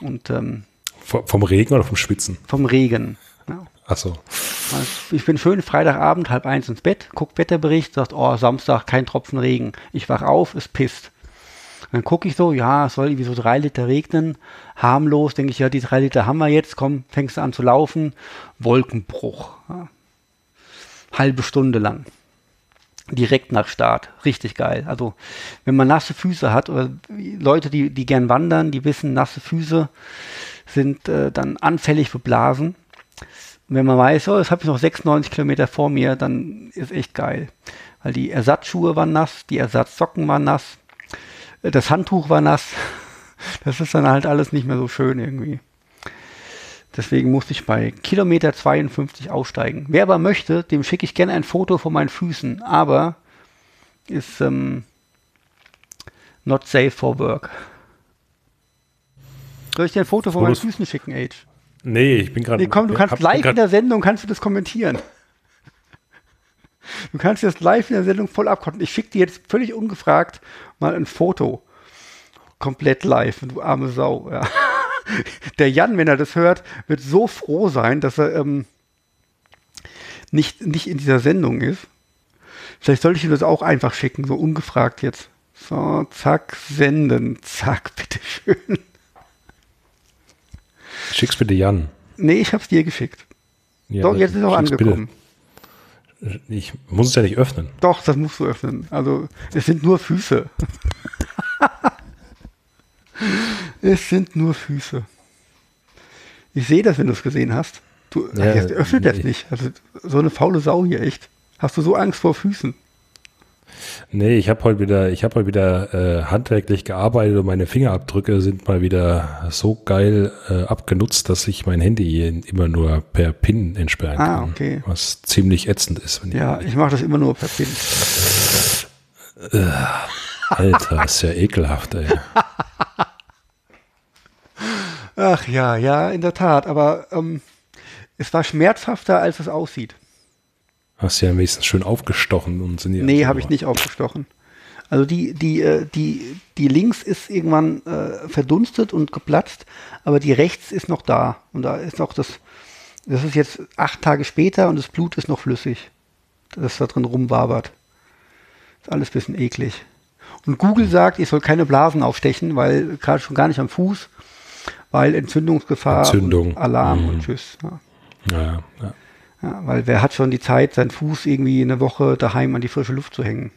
Und ähm, Vom Regen oder vom Schwitzen? vom Regen. Achso. Ich bin schön Freitagabend, halb eins ins Bett, guck Wetterbericht, sagt, oh, Samstag kein Tropfen Regen. Ich wach auf, es pisst. Dann gucke ich so, ja, es soll irgendwie so drei Liter regnen, harmlos, denke ich, ja, die drei Liter haben wir jetzt, komm, fängst du an zu laufen, Wolkenbruch. Ja. Halbe Stunde lang. Direkt nach Start. Richtig geil. Also, wenn man nasse Füße hat, oder Leute, die, die gern wandern, die wissen, nasse Füße sind äh, dann anfällig für Blasen. Und wenn man weiß, oh, jetzt habe ich noch 96 Kilometer vor mir, dann ist echt geil. Weil die Ersatzschuhe waren nass, die Ersatzsocken waren nass, äh, das Handtuch war nass. Das ist dann halt alles nicht mehr so schön irgendwie. Deswegen musste ich bei Kilometer 52 aussteigen. Wer aber möchte, dem schicke ich gerne ein Foto von meinen Füßen, aber ist ähm, not safe for work. Soll ich dir ein Foto von meinen Fotos- Füßen schicken, Age? Nee, ich bin gerade. Nee, komm, du kannst live in der Sendung kannst du das kommentieren. Du kannst das live in der Sendung voll abkotten. Ich schicke dir jetzt völlig ungefragt mal ein Foto. Komplett live, du arme Sau. Ja. Der Jan, wenn er das hört, wird so froh sein, dass er ähm, nicht, nicht in dieser Sendung ist. Vielleicht sollte ich ihm das auch einfach schicken, so ungefragt jetzt. So, zack, senden, zack, bitteschön. Schick's bitte Jan. Nee, ich hab's dir geschickt. Ja, Doch, jetzt ist es auch schick's bitte. angekommen. Ich muss es ja nicht öffnen. Doch, das musst du öffnen. Also, es sind nur Füße. es sind nur Füße. Ich sehe das, wenn du es gesehen hast. Du, Ja, jetzt öffnet das nee. nicht. Also, so eine faule Sau hier, echt. Hast du so Angst vor Füßen? Nee, ich habe heute wieder, ich habe heute wieder äh, handwerklich gearbeitet und meine Fingerabdrücke sind mal wieder so geil äh, abgenutzt, dass ich mein Handy immer nur per PIN entsperren Ah, kann. okay. Was ziemlich ätzend ist. Ja, ich mache das immer nur per Pin. Alter, ist ja ekelhaft, ey. Ach ja, ja, in der Tat. Aber ähm, es war schmerzhafter, als es aussieht. Hast ja am wenigsten schön aufgestochen und sind ja. Nee, habe ich nicht aufgestochen. Also die, die, äh, die, die links ist irgendwann äh, verdunstet und geplatzt, aber die rechts ist noch da. Und da ist noch das, das ist jetzt acht Tage später und das Blut ist noch flüssig, das da drin rumwabert. Ist alles ein bisschen eklig. Und Google sagt, ich soll keine Blasen aufstechen, weil gerade schon gar nicht am Fuß, weil Entzündungsgefahr Entzündung. und Alarm Mhm. und Tschüss. Ja. Ja, ja. Ja, weil wer hat schon die Zeit, seinen Fuß irgendwie eine Woche daheim an die frische Luft zu hängen?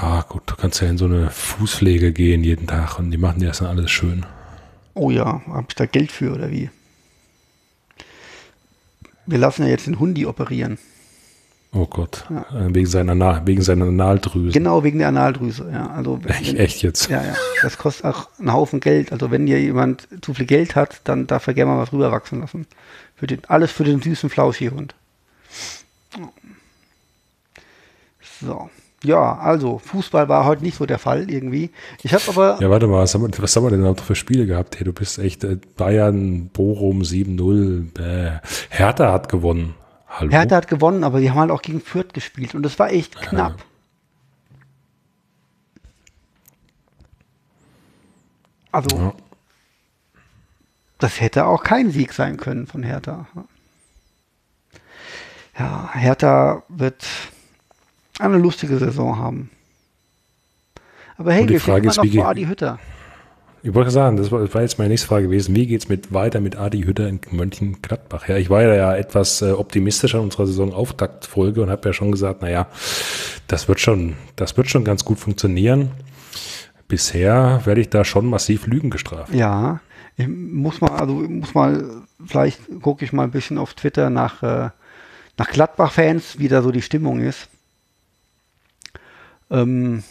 ja, gut, du kannst ja in so eine Fußpflege gehen jeden Tag und die machen dir das dann alles schön. Oh ja, habe ich da Geld für oder wie? Wir lassen ja jetzt den Hundi operieren. Oh Gott. Äh, Wegen, seiner wegen seiner Analdrüse. Genau wegen der Analdrüse. Ja, also wenn, Echt, echt jetzt. Ja, ja. Das kostet auch einen Haufen Geld. Also wenn hier jemand zu viel Geld hat, dann darf er gerne mal was rüber wachsen lassen. Für den, alles für den süßen Flauschihund. So. Ja, also Fußball war heute nicht so der Fall irgendwie. Ich habe aber Ja, warte mal, was haben, wir, was haben wir denn noch für Spiele gehabt? Hey, du bist echt äh, Bayern, Bochum 7-0. Äh, Hertha hat gewonnen. Hallo? Hertha hat gewonnen, aber die haben halt auch gegen Fürth gespielt und es war echt knapp. Also, Ja. das hätte auch kein Sieg sein können von Hertha. Ja, Hertha wird eine lustige Saison haben. Aber hey, Und die wir Frage ist, immer noch wie vor Adi Hütter. Ich wollte sagen, das war, das war, jetzt meine nächste Frage gewesen. Wie geht's mit weiter mit Adi Hütter in Mönchengladbach? Ja, ich war ja etwas äh, optimistischer in unserer Saison-Auftaktfolge und habe ja schon gesagt, naja, das wird schon, das wird schon ganz gut funktionieren. Bisher werde ich da schon massiv Lügen gestraft. Ja, ich muss mal, also muss mal, vielleicht gucke ich mal ein bisschen auf Twitter nach, äh, nach Gladbach-Fans, wie da so die Stimmung ist. Ähm,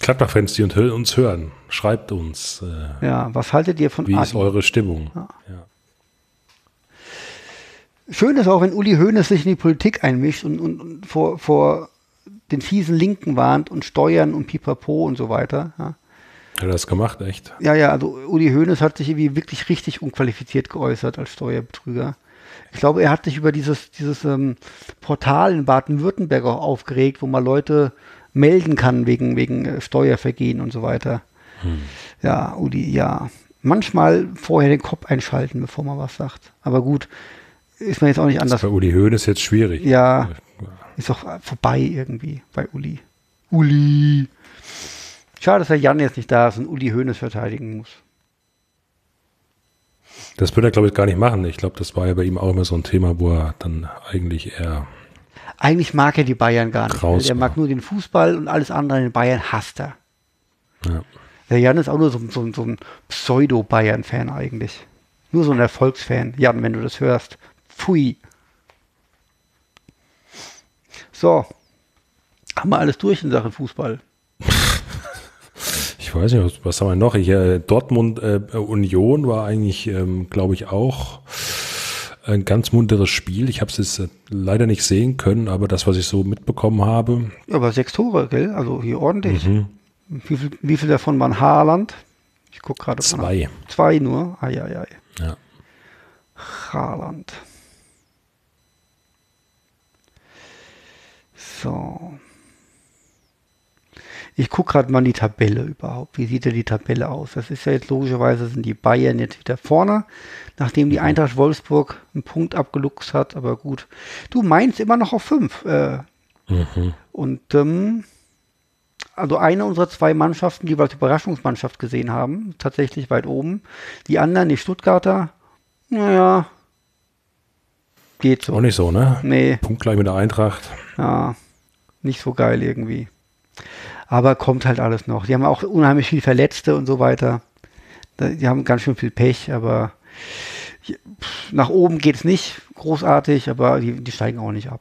Gladbach-Fans, die uns hören, schreibt uns. Äh, ja, was haltet ihr von Wie Adi? ist eure Stimmung? Ja. Ja. Schön ist auch, wenn Uli Hoeneß sich in die Politik einmischt und, und, und vor, vor den fiesen Linken warnt und Steuern und Pipapo und so weiter. Ja. Hat er das gemacht, echt? Ja, ja, also Uli Hoeneß hat sich irgendwie wirklich richtig unqualifiziert geäußert als Steuerbetrüger. Ich glaube, er hat sich über dieses, dieses ähm, Portal in Baden-Württemberg auch aufgeregt, wo man Leute melden kann wegen, wegen Steuervergehen und so weiter. Hm. Ja, Uli, ja. Manchmal vorher den Kopf einschalten, bevor man was sagt. Aber gut, ist man jetzt auch nicht anders. Das bei Uli Höhn ist jetzt schwierig. Ja, ist doch vorbei irgendwie bei Uli. Uli. Schade, dass der Jan jetzt nicht da ist und Uli Hoeneß verteidigen muss. Das würde er, glaube ich, gar nicht machen. Ich glaube, das war ja bei ihm auch immer so ein Thema, wo er dann eigentlich eher eigentlich mag er die Bayern gar nicht. Er mag nur den Fußball und alles andere in Bayern hasst er. Ja. Der Jan ist auch nur so, so, so ein Pseudo-Bayern-Fan eigentlich. Nur so ein Erfolgsfan. Jan, wenn du das hörst. Pfui. So. Haben wir alles durch in Sachen Fußball? Ich weiß nicht, was, was haben wir noch? Ich, äh, Dortmund äh, Union war eigentlich, ähm, glaube ich, auch ein ganz munteres Spiel. Ich habe es jetzt äh, leider nicht sehen können, aber das, was ich so mitbekommen habe. Aber sechs Tore, gell? Also hier ordentlich. Mhm. Wie, viel, wie viel davon waren Haaland? Ich gucke gerade. Zwei. Zwei nur? Eieiei. Ei, ei. Ja. Haaland. So. Ich gucke gerade mal die Tabelle überhaupt. Wie sieht denn die Tabelle aus? Das ist ja jetzt logischerweise sind die Bayern jetzt wieder vorne, nachdem die Eintracht Wolfsburg einen Punkt abgeluchst hat. Aber gut, du meinst immer noch auf fünf. Äh, mhm. Und ähm, also eine unserer zwei Mannschaften, die wir als Überraschungsmannschaft gesehen haben, tatsächlich weit oben. Die anderen, die Stuttgarter, naja, geht so. Auch nicht so, ne? Nee. Punktgleich mit der Eintracht. Ja, nicht so geil irgendwie. Aber kommt halt alles noch. Die haben auch unheimlich viel Verletzte und so weiter. Die haben ganz schön viel Pech, aber nach oben geht es nicht großartig, aber die, die steigen auch nicht ab.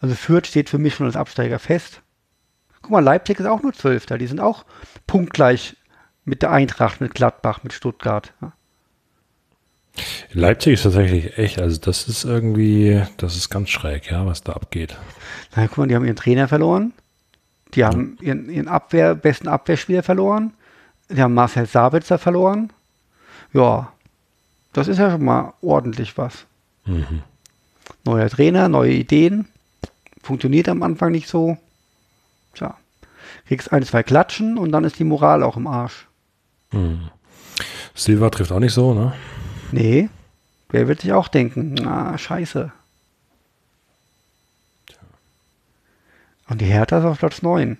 Also Fürth steht für mich schon als Absteiger fest. Guck mal, Leipzig ist auch nur Zwölfter. Die sind auch punktgleich mit der Eintracht, mit Gladbach, mit Stuttgart. Leipzig ist tatsächlich echt, also das ist irgendwie, das ist ganz schräg, ja, was da abgeht. Na guck mal, die haben ihren Trainer verloren. Die haben ja. ihren, ihren Abwehr, besten Abwehrspieler verloren. Die haben Marcel Sabitzer verloren. Ja, das ist ja schon mal ordentlich was. Mhm. Neuer Trainer, neue Ideen. Funktioniert am Anfang nicht so. Tja, kriegst ein, zwei Klatschen und dann ist die Moral auch im Arsch. Mhm. Silva trifft auch nicht so, ne? Nee. Wer wird sich auch denken, na, scheiße. Und die Hertha ist auf Platz 9.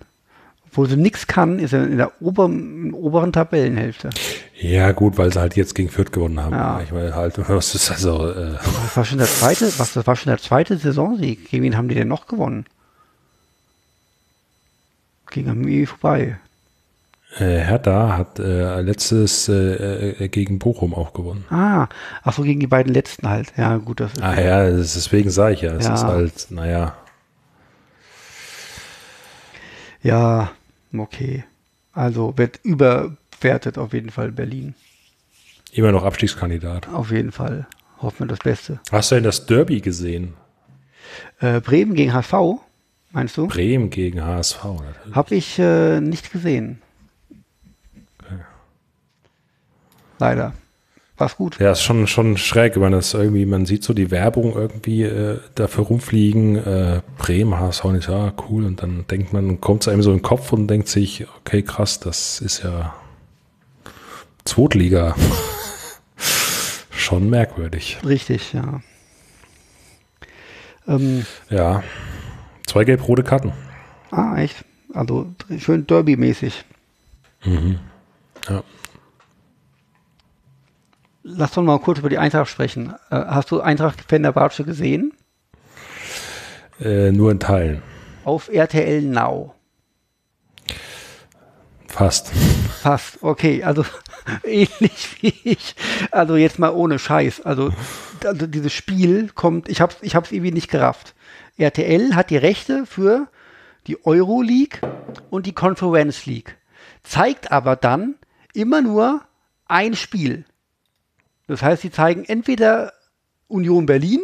Obwohl sie nichts kann, ist er in der oberen, oberen Tabellenhälfte. Ja, gut, weil sie halt jetzt gegen Fürth gewonnen haben. Ja. Ich meine halt, was ist also. Äh das war schon der zweite, was, das war schon der zweite Saisonsieg. Gegen wen haben die denn noch gewonnen? Gegen Armee vorbei. Äh, Hertha hat äh, letztes äh, äh, gegen Bochum auch gewonnen. Ah, ach so, gegen die beiden letzten halt. Ja, gut. Das ist ah ja, deswegen sage ich ja. Es ja. ist halt, naja. Ja, okay. Also wird überwertet auf jeden Fall Berlin. Immer noch Abstiegskandidat. Auf jeden Fall. Hoffen wir das Beste. Hast du denn das Derby gesehen? Äh, Bremen gegen HSV, meinst du? Bremen gegen HSV. Habe ich äh, nicht gesehen. Leider. War's gut. Ja, ist schon, schon schräg, wenn das irgendwie, man sieht so die Werbung irgendwie äh, dafür rumfliegen, äh, Bremen, HSV, ja, cool. Und dann denkt man, kommt es einem so in den Kopf und denkt sich, okay, krass, das ist ja Zweitliga. schon merkwürdig. Richtig, ja. Ähm, ja. Zwei gelb-rote Karten. Ah, echt? Also schön Derby-mäßig. Ja. Lass doch mal kurz über die Eintracht sprechen. Äh, hast du Eintracht Fenerbahce gesehen? Äh, nur in Teilen. Auf RTL Now. Fast. Fast, okay, also ähnlich wie ich. Also jetzt mal ohne Scheiß. Also, also dieses Spiel kommt, ich hab's, ich hab's irgendwie nicht gerafft. RTL hat die Rechte für die Euroleague und die Conference League. Zeigt aber dann immer nur ein Spiel. Das heißt, sie zeigen entweder Union Berlin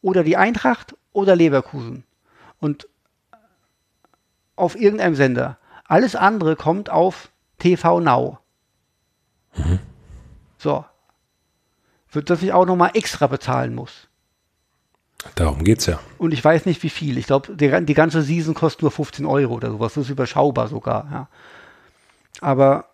oder die Eintracht oder Leverkusen. Und auf irgendeinem Sender. Alles andere kommt auf TV Now. So. Für das ich auch nochmal extra bezahlen muss. Darum geht's ja. Und ich weiß nicht wie viel. Ich glaube, die, die ganze Season kostet nur 15 Euro oder sowas. Das ist überschaubar sogar. Ja. Aber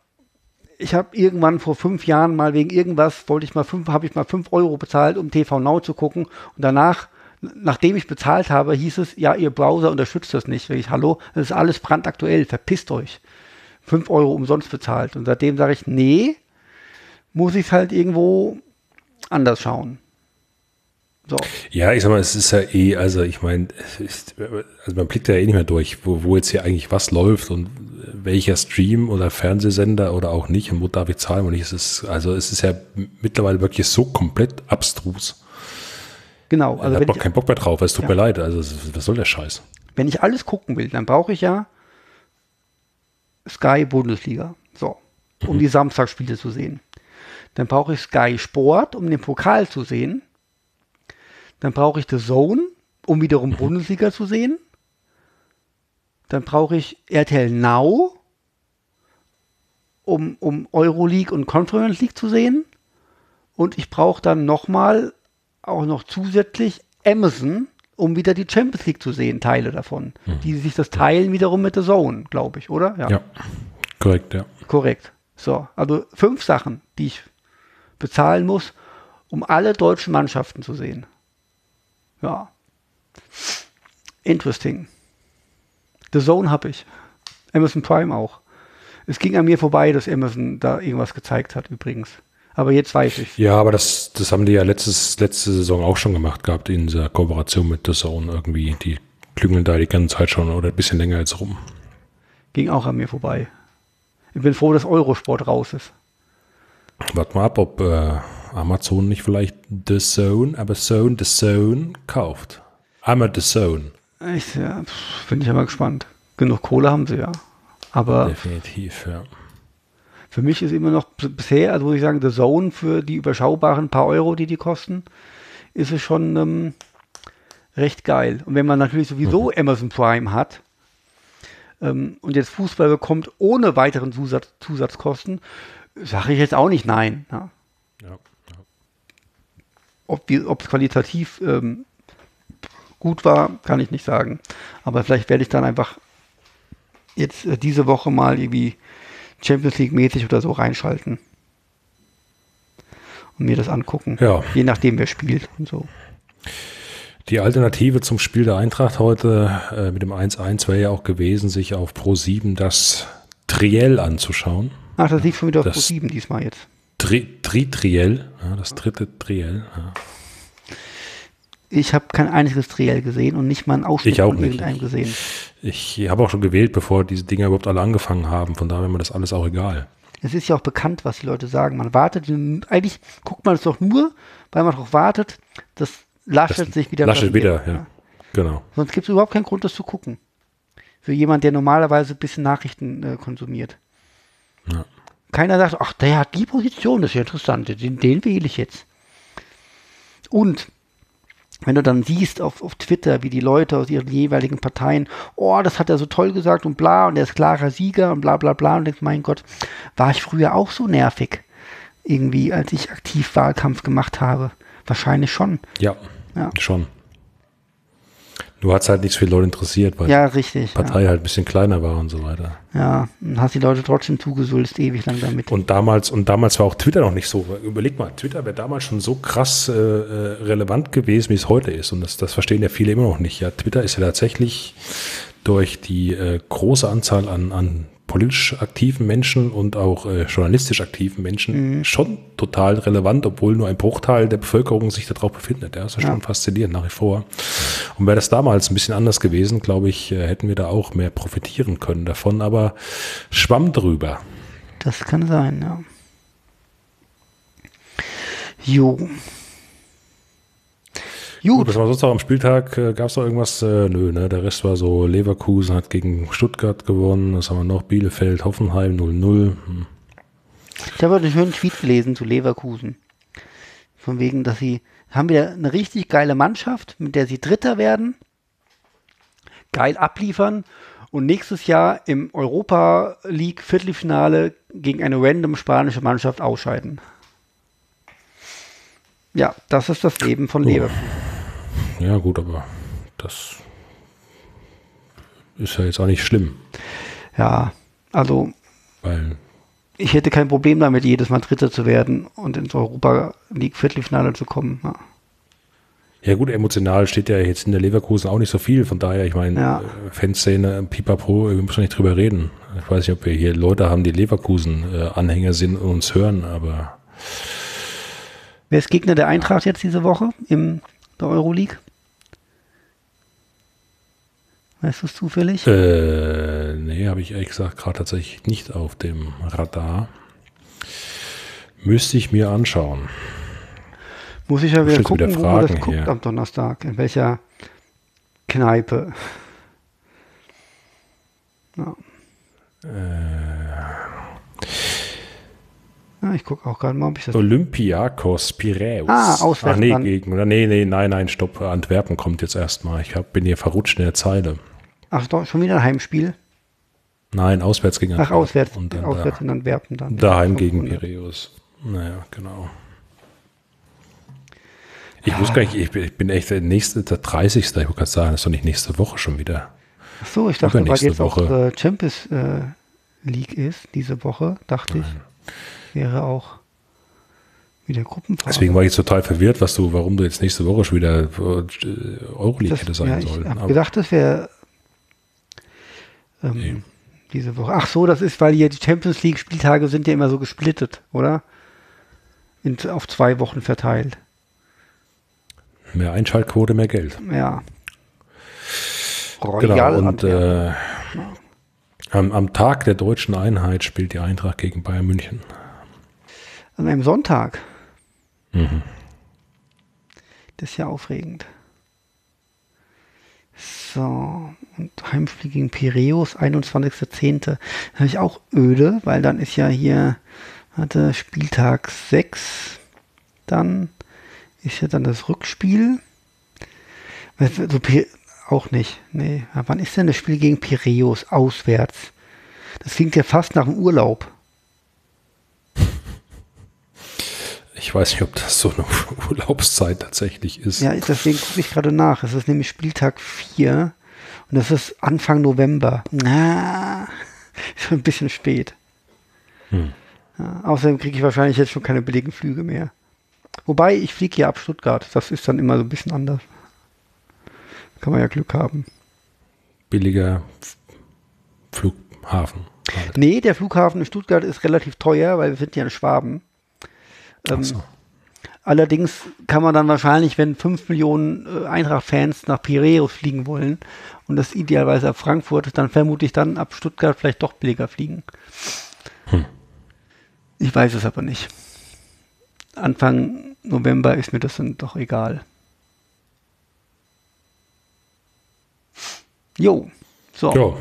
ich habe irgendwann vor fünf Jahren mal wegen irgendwas, wollte ich mal fünf, habe ich mal fünf Euro bezahlt, um TV Now zu gucken. Und danach, nachdem ich bezahlt habe, hieß es, ja, ihr Browser unterstützt das nicht. Ich, hallo, das ist alles brandaktuell, verpisst euch. Fünf Euro umsonst bezahlt. Und seitdem sage ich, nee, muss ich es halt irgendwo anders schauen. So. Ja, ich sag mal, es ist ja eh, also ich meine, also man blickt ja eh nicht mehr durch, wo, wo jetzt hier eigentlich was läuft und welcher Stream oder Fernsehsender oder auch nicht und wo darf ich zahlen und nicht. Es ist, also es ist ja mittlerweile wirklich so komplett abstrus. Genau. Also ich habe keinen Bock mehr drauf, es tut Ja. mir leid. Also was soll der Scheiß? wenn ich alles gucken will, dann brauche ich ja Sky Bundesliga. So, um die Samstagsspiele zu sehen. Dann brauche ich Sky Sport, um den Pokal zu sehen. Dann brauche ich The Zone, um wiederum Bundesliga zu sehen. Dann brauche ich RTL Now, um, um Euroleague und Conference League zu sehen. Und ich brauche dann nochmal auch noch zusätzlich Amazon, um wieder die Champions League zu sehen, Teile davon. Die sich das teilen wiederum mit The Zone, glaube ich, oder? Ja. korrekt, ja. Korrekt. So, also fünf Sachen, die ich bezahlen muss, um alle deutschen Mannschaften zu sehen. Ja. Interesting. The Zone habe ich. Amazon Prime auch. Es ging an mir vorbei, dass Amazon da irgendwas gezeigt hat, übrigens. Aber jetzt weiß ich. Ja, aber das, das haben die ja letztes, letzte Saison auch schon gemacht gehabt in dieser Kooperation mit The Zone irgendwie. Die klüngeln da die ganze Zeit schon oder ein bisschen länger jetzt rum. Ging auch an mir vorbei. Ich bin froh, dass Eurosport raus ist. Warte mal ab, ob äh, Amazon nicht vielleicht The Zone, aber Zone, The Zone kauft. Einmal The Zone. Ich, ja, bin ich aber gespannt. Genug Kohle haben sie ja. Aber Definitiv, ja. Für mich ist immer noch bisher, also muss ich sagen, The Zone für die überschaubaren paar Euro, die die kosten, ist es schon ähm, recht geil. Und wenn man natürlich sowieso Amazon Prime hat ähm, und jetzt Fußball bekommt ohne weiteren Zusatz, Zusatzkosten, sage ich jetzt auch nicht nein. Ja. ja. Ob es qualitativ ähm, gut war, kann ich nicht sagen. Aber vielleicht werde ich dann einfach jetzt äh, diese Woche mal irgendwie Champions League mäßig oder so reinschalten. Und mir das angucken. Ja. Je nachdem, wer spielt und so. Die Alternative zum Spiel der Eintracht heute äh, mit dem 1-1 wäre ja auch gewesen, sich auf Pro 7 das Triell anzuschauen. Ach, das liegt schon wieder auf Das- Pro 7 diesmal jetzt. Tri Tri-Triell, ja, das dritte Triell. Ja. Ich habe kein einziges Triell gesehen und nicht mal einen Ausschnitt Ich auch von nicht. irgendeinem gesehen. Ich habe auch schon gewählt, bevor diese Dinger überhaupt alle angefangen haben. Von daher wäre mir das alles auch egal. Es ist ja auch bekannt, was die Leute sagen. Man wartet, eigentlich guckt man es doch nur, weil man darauf wartet, dass Laschet sich wieder Laschet blamiert. wieder, ja. Genau. Sonst gibt es überhaupt keinen Grund, das zu gucken. Für jemand, der normalerweise ein bisschen Nachrichten äh, konsumiert. Ja. Keiner sagt, ach, der hat die Position, das ist ja interessant, den, den wähle ich jetzt. Und wenn du dann siehst auf, auf Twitter, wie die Leute aus ihren jeweiligen Parteien, oh, das hat er so toll gesagt und bla, und er ist klarer Sieger und bla bla bla, und denkst, mein Gott, war ich früher auch so nervig, irgendwie, als ich aktiv Wahlkampf gemacht habe? Wahrscheinlich schon. Ja, Ja. schon. Hat es halt nicht so viele Leute interessiert, weil Ja, richtig. die Partei halt ein bisschen kleiner war und so weiter. Ja, ja. und hast die Leute trotzdem zugesulzt, ewig lang damit. Und damals, und damals war auch Twitter noch nicht so. Überleg mal, Twitter wäre damals schon so krass äh, äh, relevant gewesen, wie es heute ist. Und das, das verstehen ja viele immer noch nicht. Ja, Twitter ist ja tatsächlich durch die äh, große Anzahl an, an politisch aktiven Menschen und auch äh, journalistisch aktiven Menschen mhm. schon total relevant, obwohl nur ein Bruchteil der Bevölkerung sich darauf befindet. Ja, das ist ja. schon faszinierend nach wie vor. Und wäre das damals ein bisschen anders gewesen, glaube ich, äh, hätten wir da auch mehr profitieren können davon, aber schwamm drüber. Das kann sein, ja. Jo. Gut. Was war sonst noch am Spieltag? Äh, Gab es noch irgendwas? Äh, nö, ne? Der Rest war so, Leverkusen hat gegen Stuttgart gewonnen. Was haben wir noch? Bielefeld, Hoffenheim 0-0. Hm. Ich habe heute einen schönen Tweet gelesen zu Leverkusen. Von wegen, dass sie haben wieder eine richtig geile Mannschaft, mit der sie Dritter werden, geil abliefern und nächstes Jahr im Europa League Viertelfinale gegen eine random spanische Mannschaft ausscheiden. Ja, das ist das Leben von Leverkusen. Ja, gut, aber das ist ja jetzt auch nicht schlimm. Ja, also Weil ich hätte kein Problem damit, jedes Mal Dritter zu werden und ins Europa League Viertelfinale zu kommen. Ja. Ja gut, emotional steht ja jetzt in der Leverkusen auch nicht so viel. Von daher, ich meine, Ja. äh, Fanszene, Pipapo, wir müssen nicht drüber reden. Ich weiß nicht, ob wir hier Leute haben, die Leverkusen-Anhänger sind und uns hören, aber Wer ist Gegner der Eintracht jetzt diese Woche in der Euroleague? Weißt du es zufällig? äh, nee, habe ich ehrlich gesagt gerade tatsächlich nicht auf dem Radar. Müsste ich mir anschauen. Muss ich ja wieder gucken, wieder wo man das Fragen guckt hier. am Donnerstag. In welcher Kneipe. Ja. Ja, ich gucke auch gerade mal, ob ich das. Olympiakos Piräus. Ah, auswärts Ach nee, dann. gegen, oder nee, nee, nein, nein, stopp. Antwerpen kommt jetzt erstmal. Ich hab, bin hier verrutscht in der Zeile. Ach, doch, schon wieder ein Heimspiel. Nein, auswärts gegen Ach, Antwerpen. auswärts, Und dann auswärts da, in Antwerpen dann. daheim gegen Piräus. Piräus. Naja, genau. Ich wusste gar nicht, ich bin, ich bin echt der nächste, der 30. Ich wollte gerade sagen, das ist doch nicht nächste Woche schon wieder. Ach so, ich dachte, weil jetzt auch Woche. äh, Champions äh, League ist, diese Woche, dachte ich, wäre auch wieder Gruppenphase. Deswegen war ich total verwirrt, was du, warum du jetzt nächste Woche schon wieder äh, Euroleague Das- hätte sein ja, ich sollen. habe Aber- gedacht, das wäre ähm, Nee. diese Woche. Ach so, das ist, weil hier die Champions League Spieltage sind ja immer so gesplittet, oder? In, auf zwei Wochen verteilt. Mehr Einschaltquote, mehr Geld. Ja. Genau, Royal und Antwerpen. äh, am, am Tag der deutschen Einheit spielt die Eintracht gegen Bayern München. An einem Sonntag. Mhm. Das ist ja aufregend. So, und Heimspiel gegen Piräus, 21.10. Da habe ich auch öde, weil dann ist ja hier, hatte Spieltag 6, dann ist ja dann das Rückspiel. Was- So, Pi- auch nicht, nee. Wann ist denn das Spiel gegen Piräus auswärts? Das klingt ja fast nach dem Urlaub. Ich weiß nicht, ob das so eine Urlaubszeit tatsächlich ist. Ja, deswegen gucke ich gerade nach. Es ist nämlich Spieltag 4 und das ist Anfang November. Na, schon ein bisschen spät. Hm. Ja, außerdem kriege ich wahrscheinlich jetzt schon keine billigen Flüge mehr. Wobei, ich fliege ja ab Stuttgart. Das ist dann immer so ein bisschen anders. Kann man ja Glück haben. Billiger Flughafen. Halt. Nee, der Flughafen in Stuttgart ist relativ teuer, weil wir sind ja in Schwaben. Ähm, so. Allerdings kann man dann wahrscheinlich, wenn 5 Millionen äh, Eintracht-Fans nach Piräus fliegen wollen und das idealerweise ab Frankfurt, dann vermute ich dann ab Stuttgart vielleicht doch billiger fliegen. Hm. Ich weiß es aber nicht. Anfang November ist mir das dann doch egal. Jo, so, Ja,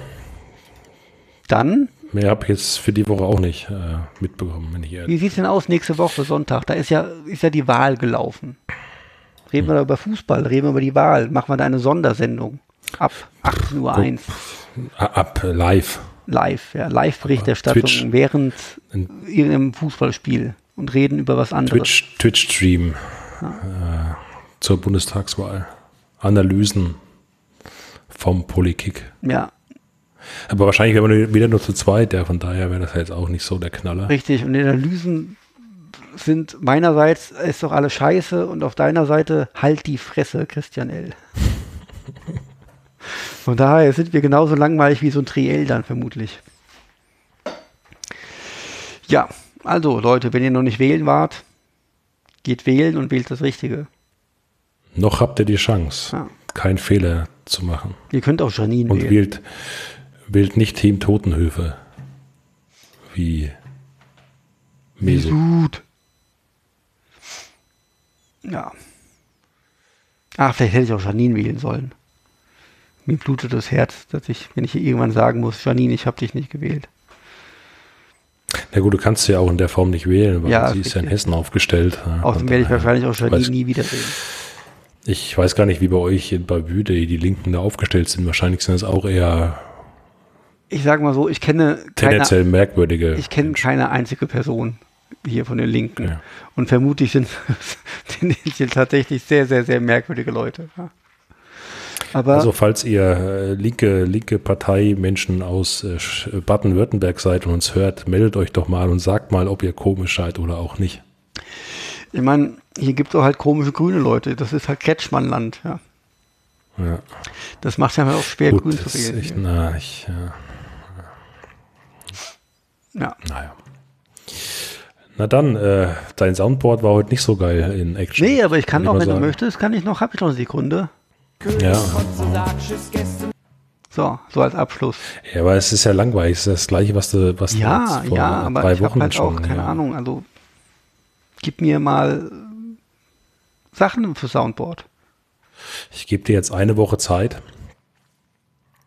dann, mehr habe ich jetzt für die Woche auch nicht äh, mitbekommen, wenn ich ehrlich wie sieht es denn aus nächste Woche, Sonntag? Da ist ja, ist ja die Wahl gelaufen. Reden wir da über Fußball, reden wir über die Wahl, machen wir da eine Sondersendung ab 18.01 Uhr Ab äh, live. live, ja, Live-Berichterstattung Twitch. während irgendeinem Fußballspiel und reden über was anderes. Twitch, Twitch-Stream äh, zur Bundestagswahl. Analysen vom Polikick. Ja, Aber wahrscheinlich wäre man wieder nur zu zweit, ja, von daher wäre das ja jetzt auch nicht so der Knaller. richtig. Und die Analysen sind meinerseits ist doch alles scheiße und auf deiner Seite halt die Fresse, Christian L. Von daher sind wir genauso langweilig wie so ein Triell dann vermutlich. Ja, also Leute, wenn ihr noch nicht wählen wart, geht wählen und wählt das Richtige. Noch habt ihr die Chance, Ja. keinen Fehler zu machen. Ihr könnt auch Janine Und wählen. wählt, wählt nicht Team Totenhöfe. Wie Meso. Gut. Ja. Ach, vielleicht hätte ich auch Janine wählen sollen. Mir blutet das Herz, dass ich, wenn ich hier irgendwann sagen muss, Janine, ich habe dich nicht gewählt. Na gut, du kannst sie ja auch in der Form nicht wählen, weil Ja, sie ist ja in. Hessen aufgestellt. Außerdem werde ich wahrscheinlich auch Janine weiß- nie wiedersehen. Ich weiß gar nicht, wie bei euch in Babüde die Linken da aufgestellt sind. Wahrscheinlich sind es auch eher Ich sage mal so, ich kenne keine, tendenziell merkwürdige. ich kenne keine einzige Person hier von den Linken. Ja. Und vermutlich sind tendenziell tatsächlich sehr, sehr, sehr merkwürdige Leute. Aber Also falls ihr äh, linke, linke Parteimenschen aus äh, Baden-Württemberg seid und uns hört, meldet euch doch mal und sagt mal, ob ihr komisch seid oder auch nicht. ich meine, hier gibt es auch halt komische grüne Leute. Das ist halt Kretschmannland. Ja. Ja, Das macht ja auch schwer, gut, grün zu wählen. echt, na, ich, ja, Ja. naja. Na dann, äh, dein Soundboard war heute nicht so geil in Action. Nee, aber ich kann mal wenn du sagen. möchtest, kann ich noch, habe ich noch eine Sekunde. Ja. So, so als Abschluss. ja, aber es ist ja langweilig. Es ist das Gleiche, was du, was du Ja, jetzt vor ja, aber drei ich habe Wochen halt schon. auch, keine ja. Ahnung, also gib mir mal Sachen für Soundboard. Ich gebe dir jetzt eine Woche Zeit,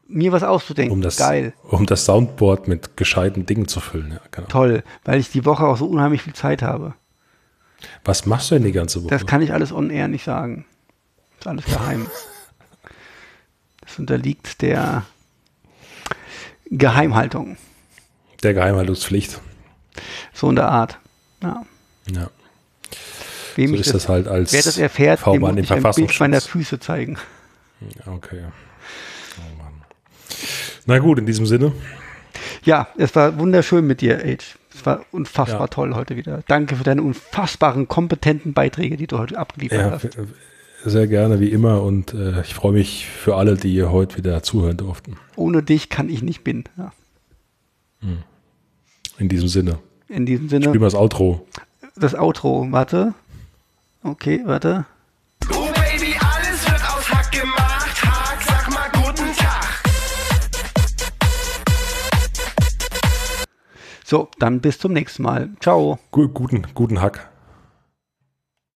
Mir was auszudenken. um das, Geil. um das Soundboard mit gescheiten Dingen zu füllen. Ja, genau. Toll, weil ich die Woche auch so unheimlich viel Zeit habe. Was machst du denn die ganze Woche? Das kann ich alles on air nicht sagen. ist alles geheim. Das unterliegt der Geheimhaltung. Der Geheimhaltungspflicht. So in der Art. Ja. Ja. Wem So ist das halt als wer das erfährt, dem muss ich ein Bild meiner Füße zeigen. Okay. Na gut, in diesem Sinne. Ja, es war wunderschön mit dir, Age. Es war unfassbar Ja. toll heute wieder. Danke für deine unfassbaren, kompetenten Beiträge, die du heute abgeliefert Ja, hast. sehr gerne, wie immer. Und äh, ich freue mich für alle, die heute wieder zuhören durften. Ohne dich kann ich nicht bin. Ja. In diesem Sinne. In diesem Spielen Sinne, wir das Outro. das Outro. Warte. Okay, warte. So, dann bis zum nächsten Mal. Ciao. Gu guten, guten Hack.